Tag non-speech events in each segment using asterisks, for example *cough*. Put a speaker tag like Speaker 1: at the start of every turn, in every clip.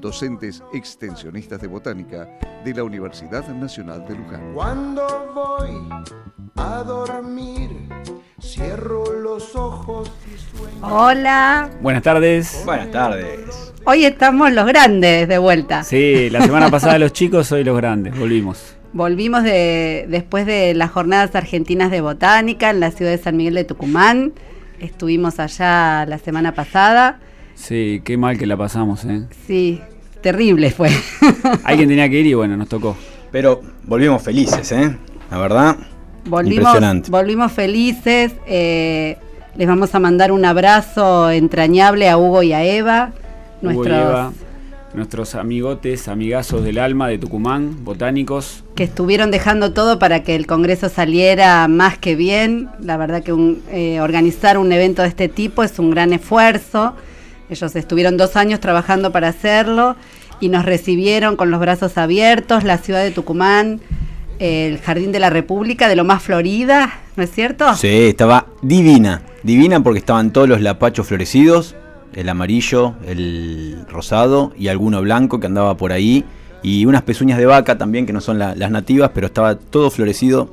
Speaker 1: docentes extensionistas de botánica de la Universidad Nacional de Luján.
Speaker 2: Cuando voy a dormir, cierro los ojos y sueño.
Speaker 3: Hola,
Speaker 4: Buenas tardes.
Speaker 5: Buenas tardes.
Speaker 3: hoy estamos los grandes de vuelta.
Speaker 4: Sí, la semana pasada los chicos, hoy los grandes, volvimos.
Speaker 3: Volvimos de, después de las jornadas argentinas de botánica en la ciudad de San Miguel de Tucumán. Estuvimos allá la semana pasada.
Speaker 4: Sí, qué mal que la pasamos, ¿eh?
Speaker 3: Sí, terrible fue. *laughs*
Speaker 4: Alguien tenía que ir y bueno, nos tocó.
Speaker 5: Pero volvimos felices, ¿eh? La verdad.
Speaker 3: volvimos,
Speaker 5: Impresionante.
Speaker 3: volvimos felices. eh, les vamos a mandar un abrazo entrañable a Hugo y a Eva.
Speaker 4: Hugo y Eva, nuestros amigotes, amigazos del alma de Tucumán, botánicos.
Speaker 3: que estuvieron dejando todo para que el Congreso saliera más que bien. La verdad que un- eh, organizar un evento de este tipo es un gran esfuerzo. Ellos estuvieron dos años trabajando para hacerlo y nos recibieron con los brazos abiertos, la ciudad de Tucumán, el Jardín de la República, de lo más florida, ¿no es cierto?
Speaker 5: Sí, estaba divina. Divina porque estaban todos los lapachos florecidos. El amarillo, el rosado y alguno blanco que andaba por ahí. Y unas pezuñas de vaca también, que no son la- las nativas, pero estaba todo florecido.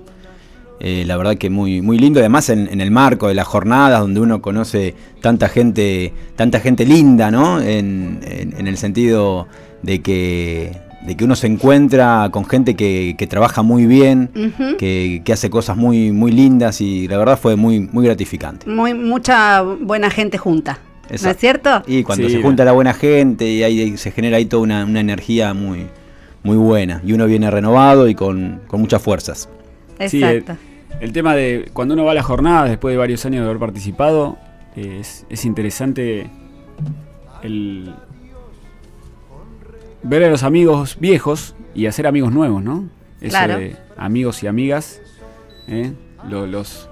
Speaker 5: Eh, la verdad que muy, muy lindo. Además en, en el marco de las jornadas donde uno conoce tanta gente, tanta gente linda, ¿no? En, en- en el sentido de que, de que uno se encuentra con gente que, que trabaja muy bien, que, que hace cosas muy, muy lindas y la verdad fue muy, muy gratificante.
Speaker 3: Muy, mucha buena gente junta, ¿no es cierto?
Speaker 5: Y cuando
Speaker 4: Sí,
Speaker 5: se junta la buena gente y ahí se genera ahí toda una, una energía muy, muy buena y uno viene renovado y con, con muchas fuerzas.
Speaker 4: Sí,
Speaker 3: Exacto.
Speaker 4: El tema de cuando uno va a las jornadas después de varios años de haber participado, eh, es, es interesante el ver a los amigos viejos y hacer amigos nuevos, ¿no? Eso
Speaker 3: Claro.
Speaker 4: de amigos y amigas, ¿eh? Lo- los,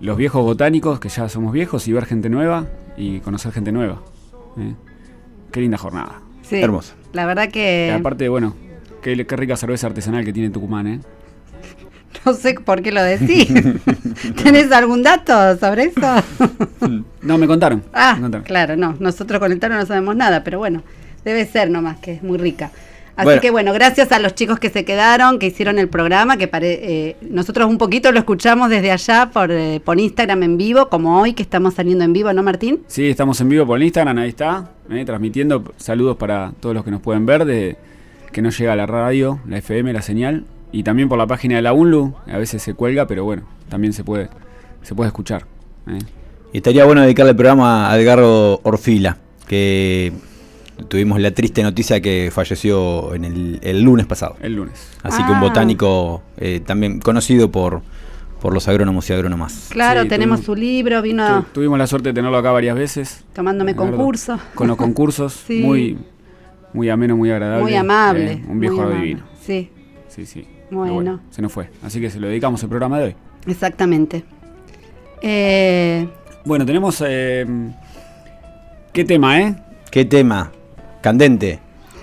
Speaker 4: los viejos botánicos, que ya somos viejos, y ver gente nueva y conocer gente nueva. ¿eh? Qué linda jornada.
Speaker 3: Sí.
Speaker 5: Hermoso.
Speaker 3: La verdad que...
Speaker 4: Y aparte, bueno, qué, qué rica cerveza artesanal que tiene Tucumán, ¿eh? *laughs*
Speaker 3: No sé por qué lo decís. *laughs* ¿Tenés algún dato sobre eso? *laughs*
Speaker 4: No, me contaron.
Speaker 3: ah,
Speaker 4: me contaron.
Speaker 3: claro, no. Nosotros con el taro no sabemos nada, pero bueno, debe ser nomás que es muy rica. Así
Speaker 5: Bueno.
Speaker 3: que bueno, gracias a los chicos que se quedaron, que hicieron el programa, que pare- eh, nosotros un poquito lo escuchamos desde allá por, eh, por Instagram en vivo, como hoy que estamos saliendo en vivo, ¿no, Martín?
Speaker 4: Sí, estamos en vivo por el Instagram, ahí está, eh, transmitiendo. Saludos para todos los que nos pueden ver, de que no llega a la radio, la FM, la señal. Y también por la página de la UNLU, a veces se cuelga, pero bueno, también se puede, se puede escuchar. eh.
Speaker 5: Y estaría bueno dedicarle el programa a Edgardo Orfila, que tuvimos la triste noticia que falleció en el, el lunes pasado.
Speaker 4: El lunes.
Speaker 5: Así que un
Speaker 3: Ah.
Speaker 5: botánico eh, también conocido por, por los agrónomos y agrónomas.
Speaker 3: Claro,
Speaker 4: Sí,
Speaker 3: tenemos
Speaker 4: tuvimos-
Speaker 3: su libro, vino
Speaker 4: Tu- tuvimos la suerte de tenerlo acá varias veces.
Speaker 3: tomándome
Speaker 4: Edgardo,
Speaker 3: concurso.
Speaker 4: Con los concursos, *laughs*
Speaker 3: Sí.
Speaker 4: muy, muy ameno, muy agradable.
Speaker 3: Muy amable.
Speaker 4: eh, un viejo
Speaker 3: amable.
Speaker 4: divino.
Speaker 3: Sí,
Speaker 4: Sí, sí.
Speaker 3: Bueno.
Speaker 4: Se nos fue. Así que se lo dedicamos el programa de hoy.
Speaker 3: exactamente. Eh,
Speaker 4: Bueno, tenemos. eh, ¿Qué tema, eh?
Speaker 5: ¿Qué tema? Candente.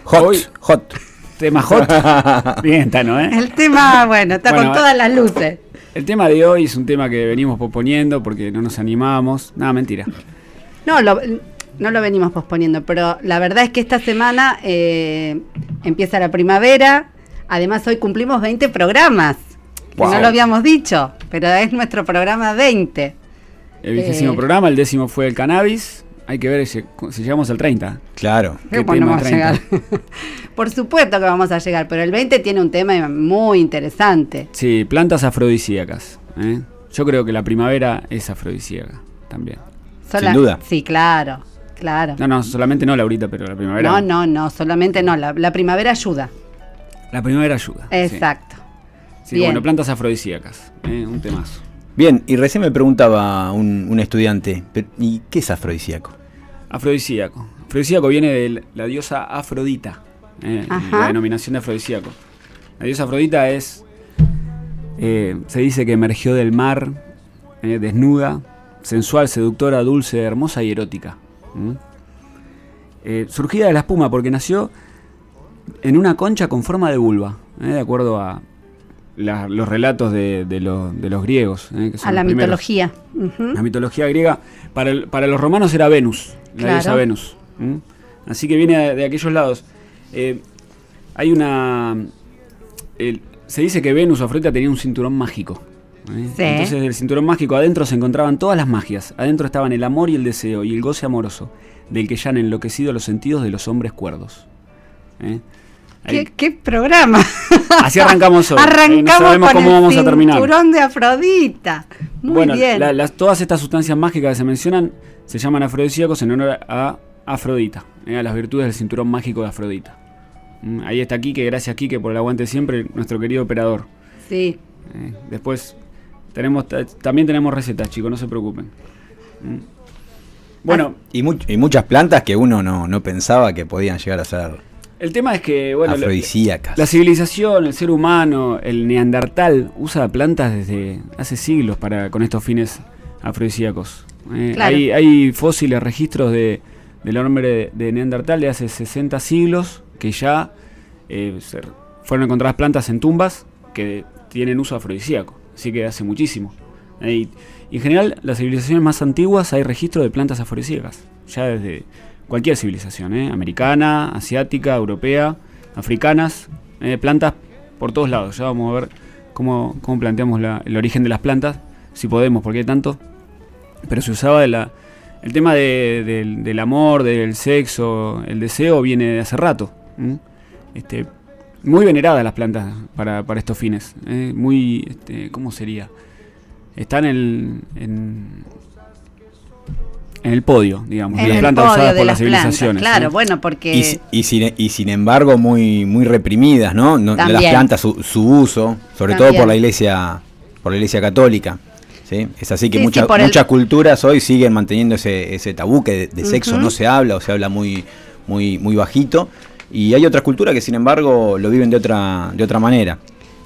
Speaker 5: Hot.
Speaker 4: Hoy-
Speaker 5: Hot.
Speaker 4: Tema hot. *laughs* Bien, Tano, ¿eh?
Speaker 3: el tema, bueno, está
Speaker 4: Bueno,
Speaker 3: con todas las luces.
Speaker 4: El tema de hoy es un tema que venimos posponiendo porque no nos animábamos. Nada, mentira.
Speaker 3: No, lo, no lo venimos posponiendo, pero la verdad es que esta semana eh, empieza la primavera. Además, hoy cumplimos 20 programas. que. No lo habíamos dicho, pero es nuestro programa 20.
Speaker 4: El vigésimo
Speaker 3: Eh.
Speaker 4: programa, el décimo fue el cannabis. Hay que ver si, si llegamos al 30.
Speaker 5: Claro.
Speaker 4: ¿Qué
Speaker 3: ¿Cómo no
Speaker 4: tema
Speaker 3: vamos a
Speaker 4: 30?
Speaker 3: llegar? *laughs* Por supuesto que vamos a llegar, pero el 20 tiene un tema muy interesante.
Speaker 4: Sí, plantas afrodisíacas. ¿eh? Yo creo que la primavera es afrodisíaca también.
Speaker 3: Sola-
Speaker 5: duda.
Speaker 3: Sí, claro, claro.
Speaker 4: No, no, solamente no Laurita, pero la primavera.
Speaker 3: No, no, no, solamente no. La, la primavera ayuda.
Speaker 4: La primavera ayuda. sí.
Speaker 3: Exacto.
Speaker 4: Sí,
Speaker 3: Bien.
Speaker 4: bueno, plantas afrodisíacas. ¿eh? Un temazo.
Speaker 5: Bien, y recién me preguntaba un, un estudiante, ¿y qué es afrodisíaco?
Speaker 4: Afrodisíaco. Afrodisíaco viene de la diosa Afrodita. eh, la denominación de afrodisíaco. La diosa Afrodita es, eh, se dice que emergió del mar, eh, desnuda, sensual, seductora, dulce, hermosa y erótica. ¿Mm? Eh, surgida de la espuma porque nació en una concha con forma de vulva, eh, de acuerdo a la- los relatos de, de lo- de los griegos. eh, que son
Speaker 3: A la mitología.
Speaker 4: La mitología griega, para, el- para los romanos era Venus, la
Speaker 3: Claro.
Speaker 4: diosa Venus. Así que viene de, de aquellos lados. Eh, hay una. el- se dice que Venus o Afrodita tenía un cinturón mágico. ¿eh?
Speaker 3: Sí.
Speaker 4: Entonces, del cinturón mágico adentro se encontraban todas las magias. Adentro estaban el amor y el deseo y el goce amoroso, del que ya han enloquecido los sentidos de los hombres cuerdos. ¿Eh?
Speaker 3: ¿Qué, qué programa? *laughs*
Speaker 4: Así arrancamos hoy. Eh,
Speaker 3: Arrancamos
Speaker 4: no sabemos
Speaker 3: con
Speaker 4: cómo
Speaker 3: el
Speaker 4: vamos a terminar.
Speaker 3: cinturón de Afrodita. Muy
Speaker 4: bueno,
Speaker 3: bien.
Speaker 4: la- las, todas estas sustancias mágicas que se mencionan se llaman afrodisíacos en honor a Afrodita, eh, a las virtudes del cinturón mágico de Afrodita. Mm, ahí está Quique, gracias Quique por el aguante siempre, nuestro querido operador.
Speaker 3: Sí.
Speaker 4: Eh, después tenemos ta- también tenemos recetas, chicos, no se preocupen. Mm. Bueno,
Speaker 5: Y, much- y muchas plantas que uno no, no pensaba que podían llegar a ser
Speaker 4: el tema es que bueno,
Speaker 5: afrodisíacas.
Speaker 4: La civilización, el ser humano, el neandertal usa plantas desde hace siglos para con estos fines afrodisíacos. Eh,
Speaker 3: Claro.
Speaker 4: hay, hay fósiles, registros de, del hombre de, de neandertal de hace 60 siglos que ya eh, se- fueron encontradas plantas en tumbas que tienen uso afrodisíaco. Así que hace muchísimo. Eh, y, y en general, las civilizaciones más antiguas hay registro de plantas afrodisíacas. Ya desde cualquier civilización, ¿eh? americana, asiática, europea, africanas, eh, plantas por todos lados. Ya vamos a ver cómo, cómo planteamos la- el origen de las plantas, si podemos, porque hay tanto. Pero se usaba el tema de- del, amor, del sexo, el deseo viene de hace rato. Este, muy veneradas las plantas para, para estos fines. ¿eh? Muy, este, ¿cómo sería? Están en, en, en el podio, digamos,
Speaker 3: En
Speaker 4: de las
Speaker 3: el
Speaker 4: plantas
Speaker 3: podio
Speaker 4: usadas
Speaker 3: de
Speaker 4: por
Speaker 3: las
Speaker 4: las
Speaker 3: plantas.
Speaker 4: civilizaciones.
Speaker 3: Claro,
Speaker 4: ¿sí?
Speaker 3: bueno, porque
Speaker 5: Y, si- y sin, y sin embargo muy muy reprimidas, ¿no? No- las plantas su, su uso, sobre todo por la iglesia por la iglesia católica. ¿sí? Es así que
Speaker 3: Sí, el-
Speaker 5: muchas culturas hoy siguen manteniendo ese, ese tabú que de, de sexo no se habla o se habla muy muy muy bajito y hay otras culturas que sin embargo lo viven de otra de otra manera.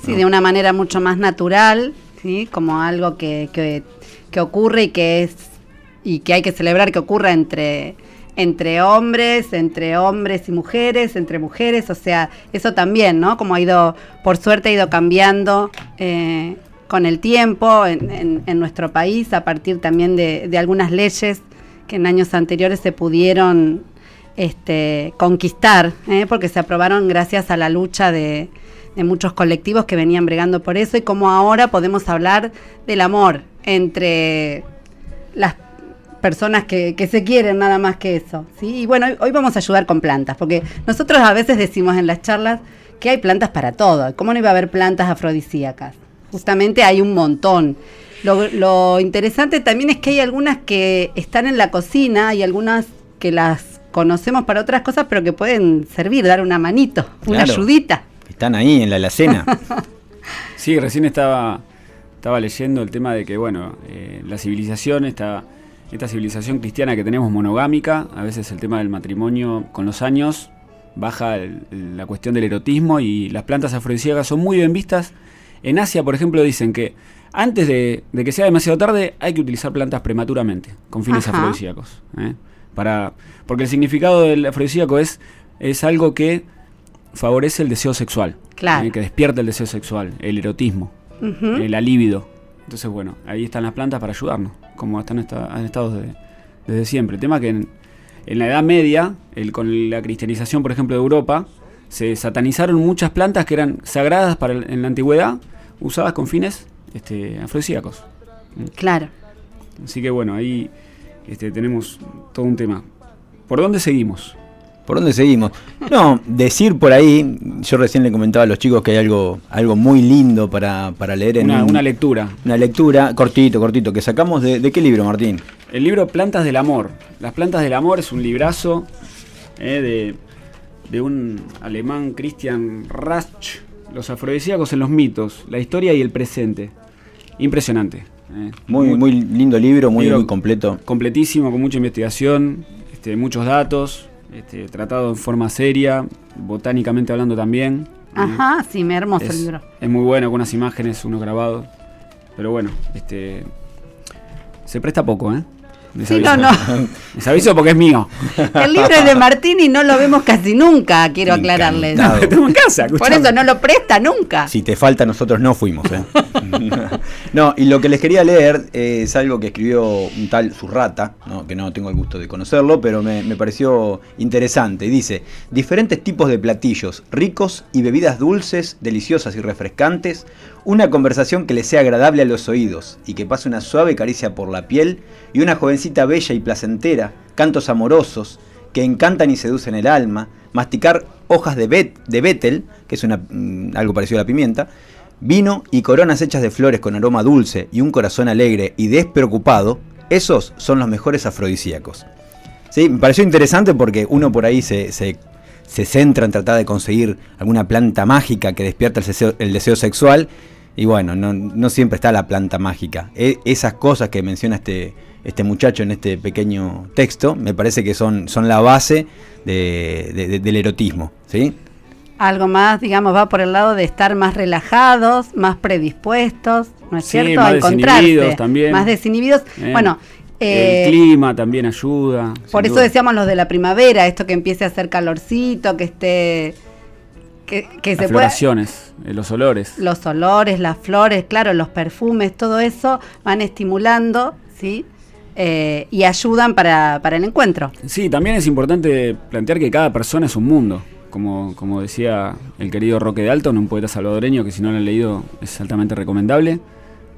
Speaker 3: Sí, de una manera mucho más natural, ¿sí? como algo que, que, que ocurre y que es y que hay que celebrar que ocurra entre entre hombres, entre hombres y mujeres, entre mujeres, o sea, eso también, ¿no? Como ha ido, por suerte ha ido cambiando eh, con el tiempo en, en- en nuestro país, a partir también de, de algunas leyes que en años anteriores se pudieron este, conquistar, ¿eh? porque se aprobaron gracias a la lucha de, de muchos colectivos que venían bregando por eso y como ahora podemos hablar del amor entre las que, que se quieren nada más que eso. ¿sí? Y bueno, hoy, hoy vamos a ayudar con plantas, porque nosotros a veces decimos en las charlas que hay plantas para todo. ¿Cómo no iba a haber plantas afrodisíacas? Justamente hay un montón. Lo, lo interesante también es que hay algunas que están en la cocina y algunas que las conocemos para otras cosas, pero que pueden servir, dar una manito, una
Speaker 5: Claro.
Speaker 3: ayudita.
Speaker 5: Están ahí en la alacena. *laughs*
Speaker 4: Sí, recién estaba, estaba leyendo el tema de que, bueno, eh, la civilización, esta, esta civilización cristiana que tenemos monogámica, a veces el tema del matrimonio con los años baja el- la cuestión del erotismo y las plantas afrodisíacas son muy bien vistas. En Asia, por ejemplo, dicen que antes de, de que sea demasiado tarde hay que utilizar plantas prematuramente, con fines
Speaker 3: Ajá.
Speaker 4: afrodisíacos. ¿eh? Para, porque el significado del afrodisíaco es, es algo que favorece el deseo sexual.
Speaker 3: Claro.
Speaker 4: ¿eh? Que despierta el deseo sexual, el erotismo, el alíbido. Entonces, bueno, ahí están las plantas para ayudarnos, como están esta- han estado desde, desde siempre. El tema que en, en la Edad Media, el, con la cristianización, por ejemplo, de Europa, se satanizaron muchas plantas que eran sagradas para el- en la antigüedad, usadas con fines este, afrodisíacos.
Speaker 3: Claro.
Speaker 4: Así que bueno, ahí este, tenemos todo un tema. ¿Por dónde seguimos?
Speaker 5: ¿Por dónde seguimos? No, decir por ahí, yo recién le comentaba a los chicos que hay algo, algo muy lindo para, para leer en
Speaker 4: Una,
Speaker 5: un-
Speaker 4: una lectura.
Speaker 5: una lectura, cortito, cortito, que sacamos de, ¿de qué libro, Martín?
Speaker 4: El libro Plantas del Amor. Las Plantas del Amor es un librazo eh, de, de un alemán, Christian Rasch. Los afrodisíacos en los mitos, la historia y el presente. Impresionante. eh.
Speaker 5: Muy, muy lindo libro, muy,
Speaker 4: Libro
Speaker 5: muy completo.
Speaker 4: Completísimo, con mucha investigación, este, muchos datos. Este, tratado en forma seria, botánicamente hablando también.
Speaker 3: Ajá, sí, me hermoso
Speaker 4: es,
Speaker 3: el libro.
Speaker 4: Es muy bueno, con unas imágenes, uno grabado. Pero bueno, este se presta poco, ¿eh? Les
Speaker 3: Sí,
Speaker 4: aviso.
Speaker 3: no, no. *laughs*
Speaker 4: Les aviso porque es mío.
Speaker 3: El libro es de Martín y no lo vemos casi nunca, quiero aclararles.
Speaker 5: Encantado.
Speaker 4: Lo tengo en casa,
Speaker 3: Por eso no lo presta nunca.
Speaker 5: Si te falta, nosotros no fuimos. ¿eh? *laughs* no, y lo que les quería leer eh, es algo que escribió un tal Zurrata, ¿no? que no tengo el gusto de conocerlo, pero me, me pareció interesante. Dice, diferentes tipos de platillos ricos y bebidas dulces, deliciosas y refrescantes, una conversación que le sea agradable a los oídos y que pase una suave caricia por la piel y una bella y placentera, cantos amorosos, que encantan y seducen el alma, masticar hojas de, bet, de betel, que es mm, algo parecido a la pimienta, vino y coronas hechas de flores con aroma dulce y un corazón alegre y despreocupado, esos son los mejores afrodisíacos. ¿Sí? Me pareció interesante porque uno por ahí se, centra en tratar de conseguir alguna planta mágica que despierta el deseo sexual y bueno, no, no siempre está la planta mágica. E- esas cosas que menciona este, este muchacho en este pequeño texto me parece que son, son la base de- de- de- del erotismo. ¿sí?
Speaker 3: Algo más, digamos, va por el lado de estar más relajados, más predispuestos, ¿no es
Speaker 4: Sí,
Speaker 3: cierto?
Speaker 4: más desinhibidos también.
Speaker 3: Más desinhibidos.
Speaker 4: Eh,
Speaker 3: Bueno, eh,
Speaker 4: el clima también ayuda.
Speaker 3: por eso
Speaker 4: duda.
Speaker 3: decíamos los de la primavera, esto que empiece a hacer calorcito, que esté. Que, que
Speaker 4: Las
Speaker 3: se
Speaker 4: floraciones, eh, los olores.
Speaker 3: Los olores, las flores, claro, los perfumes, todo eso van estimulando, ¿sí? Eh, y ayudan para, para el encuentro.
Speaker 4: Sí, también es importante plantear que cada persona es un mundo. Como, como decía el querido Roque Dalton, un poeta salvadoreño que si no lo han leído es altamente recomendable.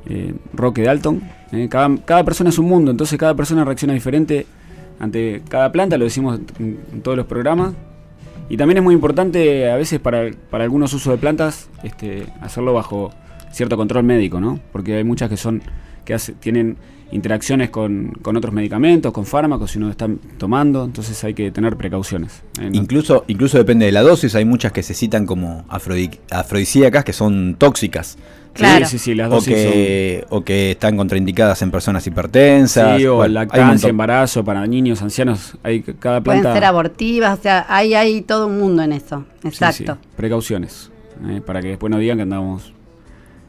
Speaker 4: Eh, Roque Dalton. eh, cada, cada persona es un mundo, entonces cada persona reacciona diferente ante cada planta, lo decimos en, en todos los programas. Y también es muy importante a veces para, para algunos usos de plantas este, hacerlo bajo cierto control médico, ¿no? Porque hay muchas que son que hace- tienen interacciones con, con otros medicamentos, con fármacos, si uno están tomando, entonces hay que tener precauciones. eh,
Speaker 5: Incluso, incluso depende de la dosis, hay muchas que se citan como afrodi- afrodisíacas que son tóxicas.
Speaker 3: Claro.
Speaker 4: Sí, sí, sí, las
Speaker 5: O
Speaker 4: dosis
Speaker 5: que, o que están contraindicadas en personas hipertensas.
Speaker 4: Sí, o
Speaker 5: Bueno,
Speaker 4: lactancia, embarazo para niños, ancianos, hay cada
Speaker 3: Pueden
Speaker 4: planta.
Speaker 3: ser abortivas, o sea, hay, hay todo un mundo en eso. Exacto.
Speaker 4: sí, precauciones, eh, para que después no digan que andamos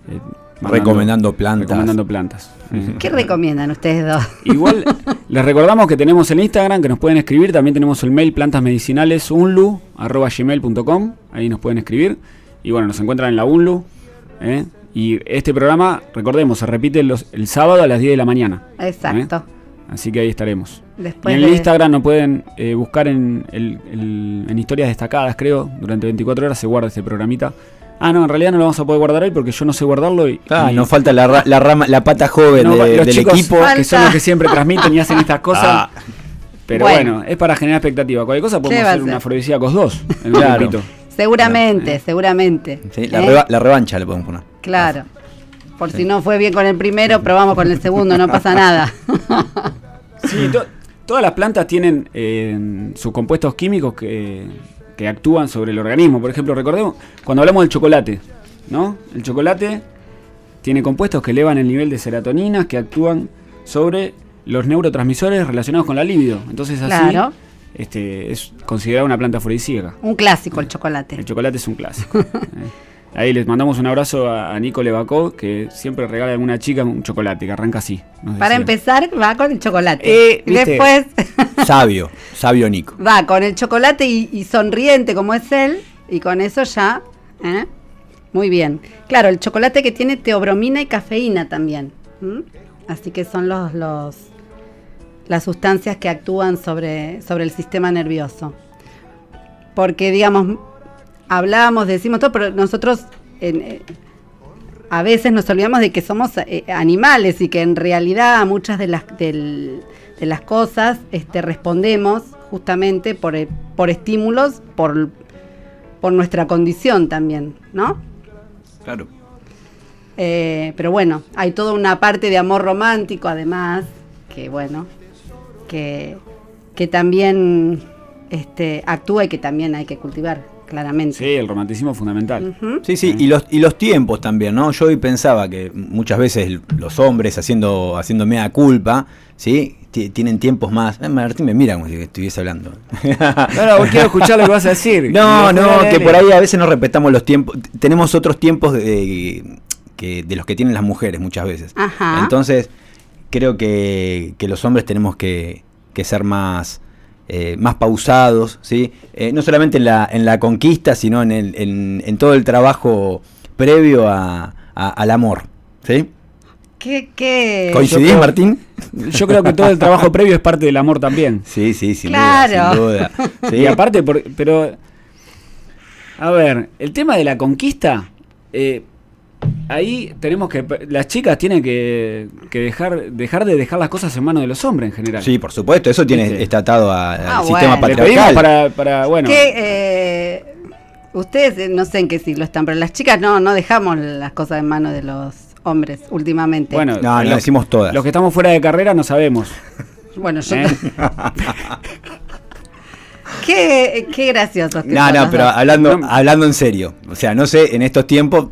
Speaker 4: eh, mandando-
Speaker 5: Recomendando plantas.
Speaker 4: Recomendando plantas. *laughs*
Speaker 3: ¿Qué recomiendan ustedes dos? *laughs*
Speaker 4: Igual, les recordamos que tenemos el Instagram, que nos pueden escribir. También tenemos el mail plantasmedicinalesunlu.gmail.com. Ahí nos pueden escribir. Y bueno, nos encuentran en la UNLU. ¿eh? Y este programa, recordemos, se repite los- el sábado a las 10 de la mañana. ¿eh?
Speaker 3: Exacto.
Speaker 4: Así que ahí estaremos.
Speaker 3: Después
Speaker 4: y en el
Speaker 3: de-
Speaker 4: Instagram nos pueden eh, buscar en, el- el- en historias destacadas, creo. Durante 24 horas se guarda este programita. Ah, no, en realidad no lo vamos a poder guardar hoy porque yo no sé guardarlo. Y,
Speaker 5: Ah,
Speaker 4: y-
Speaker 5: nos falta la, ra- la rama, la pata joven
Speaker 4: no,
Speaker 5: de-
Speaker 4: los
Speaker 5: del
Speaker 4: chicos
Speaker 5: equipo.
Speaker 4: que son los que siempre transmiten y hacen estas cosas. *laughs*
Speaker 5: Ah.
Speaker 4: Pero
Speaker 3: Bueno.
Speaker 4: bueno. es para generar expectativa. Cualquier cosa podemos
Speaker 3: ¿Qué va a
Speaker 4: hacer un
Speaker 3: ser?
Speaker 4: afrodisíacos 2 en un
Speaker 5: Claro.
Speaker 3: Seguramente, seguramente.
Speaker 5: Sí, la,
Speaker 3: ¿Eh?
Speaker 5: reba- la revancha le podemos poner.
Speaker 3: Claro. Por si no fue bien con el primero, probamos con el segundo, no pasa nada. *laughs*
Speaker 4: Sí, to- todas las plantas tienen eh, sus compuestos químicos que, que actúan sobre el organismo. Por ejemplo, recordemos cuando hablamos del chocolate, ¿no? El chocolate tiene compuestos que elevan el nivel de serotoninas que actúan sobre los neurotransmisores relacionados con la libido. Entonces así
Speaker 3: Claro.
Speaker 4: Este, es considerada una planta afrodisíaca.
Speaker 3: Un clásico el chocolate.
Speaker 4: El chocolate es un clásico. ¿eh? Ahí les mandamos un abrazo a, a Nico Levacó, que siempre regala a alguna chica un chocolate, que arranca así.
Speaker 3: Para empezar, va con el chocolate.
Speaker 4: Eh.
Speaker 3: Después *laughs*
Speaker 5: Sabio, sabio Nico.
Speaker 3: va con el chocolate y, y sonriente como es él, y con eso ya. ¿eh? Muy bien. Claro, el chocolate que tiene teobromina y cafeína también. Así que son los, los las sustancias que actúan sobre, sobre el sistema nervioso. Porque, digamos, hablamos, decimos todo, pero nosotros eh, a veces nos olvidamos de que somos eh, animales y que en realidad muchas de las, del- de las cosas este, respondemos justamente por, eh, por estímulos, por, por nuestra condición también, ¿no?
Speaker 5: Claro.
Speaker 3: Eh, pero bueno, hay toda una parte de amor romántico además, que bueno, que, que también este, actúa y que también hay que cultivar, claramente.
Speaker 4: Sí, el romanticismo es fundamental.
Speaker 5: Sí, sí, y los, y los tiempos también, ¿no? Yo hoy pensaba que muchas veces los hombres haciendo, haciendo mea culpa, ¿sí? ti- tienen tiempos más. Eh, Martín me mira como si estuviese hablando. *laughs*
Speaker 4: No, no, quiero escuchar lo que vas a decir.
Speaker 5: No, no, que por ahí a veces no respetamos los tiempos. Tenemos otros tiempos de, que, de los que tienen las mujeres muchas veces.
Speaker 3: Ajá.
Speaker 5: Entonces, creo que, que los hombres tenemos que, que ser más, eh, más pausados, ¿sí? Eh, no solamente en la, en la conquista, sino en, el, en, en todo el trabajo previo a, a- al amor. ¿sí?
Speaker 3: ¿Qué, qué?
Speaker 5: ¿Coincidís,
Speaker 4: creo-
Speaker 5: Martín?
Speaker 4: Yo creo que todo el trabajo *laughs* previo es parte del amor también.
Speaker 5: Sí, sí, sin
Speaker 3: Claro.
Speaker 5: duda, sin *laughs* duda. Sí.
Speaker 4: Y aparte, por- pero. A ver, el tema de la conquista. eh, ahí tenemos que. Las chicas tienen que, que dejar, dejar de dejar las cosas en manos de los hombres en general.
Speaker 5: Sí, por supuesto, eso tiene,
Speaker 4: ¿Viste?
Speaker 5: está atado a- al
Speaker 3: Ah,
Speaker 5: sistema
Speaker 3: bueno.
Speaker 5: Patriarcal.
Speaker 4: para, para. Bueno.
Speaker 3: ¿Qué, eh, ustedes eh, no sé en qué siglo están, pero las chicas no, no dejamos las cosas en manos de los hombres últimamente.
Speaker 4: Bueno,
Speaker 5: No, no,
Speaker 4: los-
Speaker 5: decimos todas.
Speaker 4: Los que estamos fuera de carrera no sabemos.
Speaker 3: Bueno, yo.
Speaker 4: ¿eh? *laughs*
Speaker 3: qué, qué graciosos. que
Speaker 5: No, no, pero hablando,
Speaker 4: No.
Speaker 5: hablando en serio. O sea, no sé, en estos tiempos,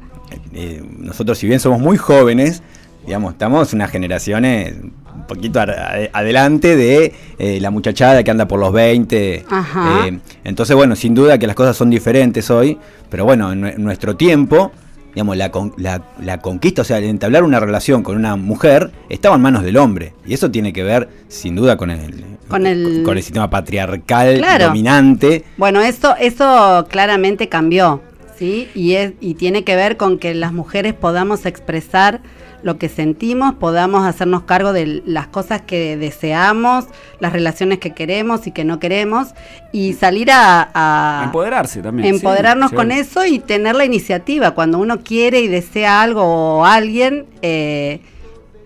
Speaker 5: eh, nosotros si bien somos muy jóvenes, digamos, estamos una generación eh, un poquito adelante de eh, la muchachada que anda por los 20.
Speaker 3: Ajá.
Speaker 5: eh, entonces, bueno, sin duda que las cosas son diferentes hoy, pero bueno, en, nue- en nuestro tiempo, digamos, la, con- la, la conquista, o sea, el entablar una relación con una mujer, estaba en manos del hombre. Y eso tiene que ver, sin duda, con el,
Speaker 3: Con el-
Speaker 5: con el sistema patriarcal
Speaker 3: Claro.
Speaker 5: dominante.
Speaker 3: Bueno, eso, eso claramente cambió, ¿sí? Y, es, y tiene que ver con que las mujeres podamos expresar lo que sentimos, podamos hacernos cargo de las cosas que deseamos, las relaciones que queremos y que no queremos, y salir a, a-
Speaker 4: Empoderarse también.
Speaker 3: empoderarnos
Speaker 4: sí,
Speaker 3: con
Speaker 4: sí.
Speaker 3: eso y tener la iniciativa. Cuando uno quiere y desea algo o alguien, eh,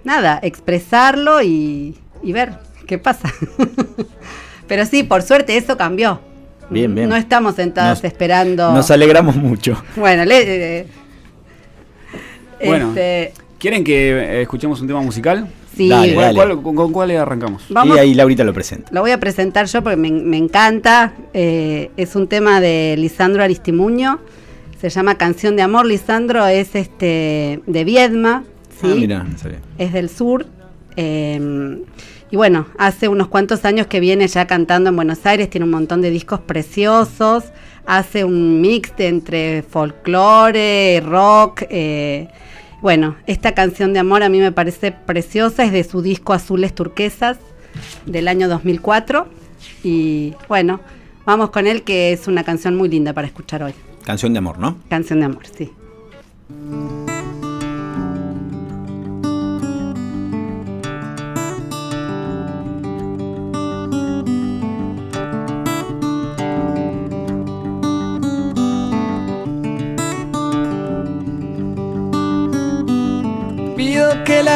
Speaker 3: nada, expresarlo y, y ver qué pasa. *laughs* Pero sí, por suerte eso cambió.
Speaker 5: Bien, bien.
Speaker 3: No estamos sentadas
Speaker 5: Nos-
Speaker 3: esperando.
Speaker 5: Nos alegramos mucho.
Speaker 3: Bueno, le- eh,
Speaker 4: Bueno.
Speaker 3: este,
Speaker 4: ¿Quieren que eh, escuchemos un tema musical?
Speaker 3: sí,
Speaker 5: Dale,
Speaker 4: ¿Cuál-
Speaker 5: dale.
Speaker 4: cuál- con, con cuál arrancamos?
Speaker 3: vamos,
Speaker 5: Y ahí Laurita lo presenta.
Speaker 3: lo voy a presentar yo porque me, me encanta. Eh, es un tema de Lisandro Aristimuño. Se llama Canción de Amor. Lisandro es este de Viedma. ¿sí?
Speaker 5: Ah, mira, no sabía.
Speaker 3: es del sur. eh, y bueno, hace unos cuantos años que viene ya cantando en Buenos Aires, tiene un montón de discos preciosos, hace un mix de entre folclore, rock. eh, bueno, esta canción de amor a mí me parece preciosa, es de su disco Azules Turquesas del año 2004. Y bueno, vamos con él que es una canción muy linda para escuchar hoy.
Speaker 5: Canción de amor, ¿no?
Speaker 3: Canción de amor, sí.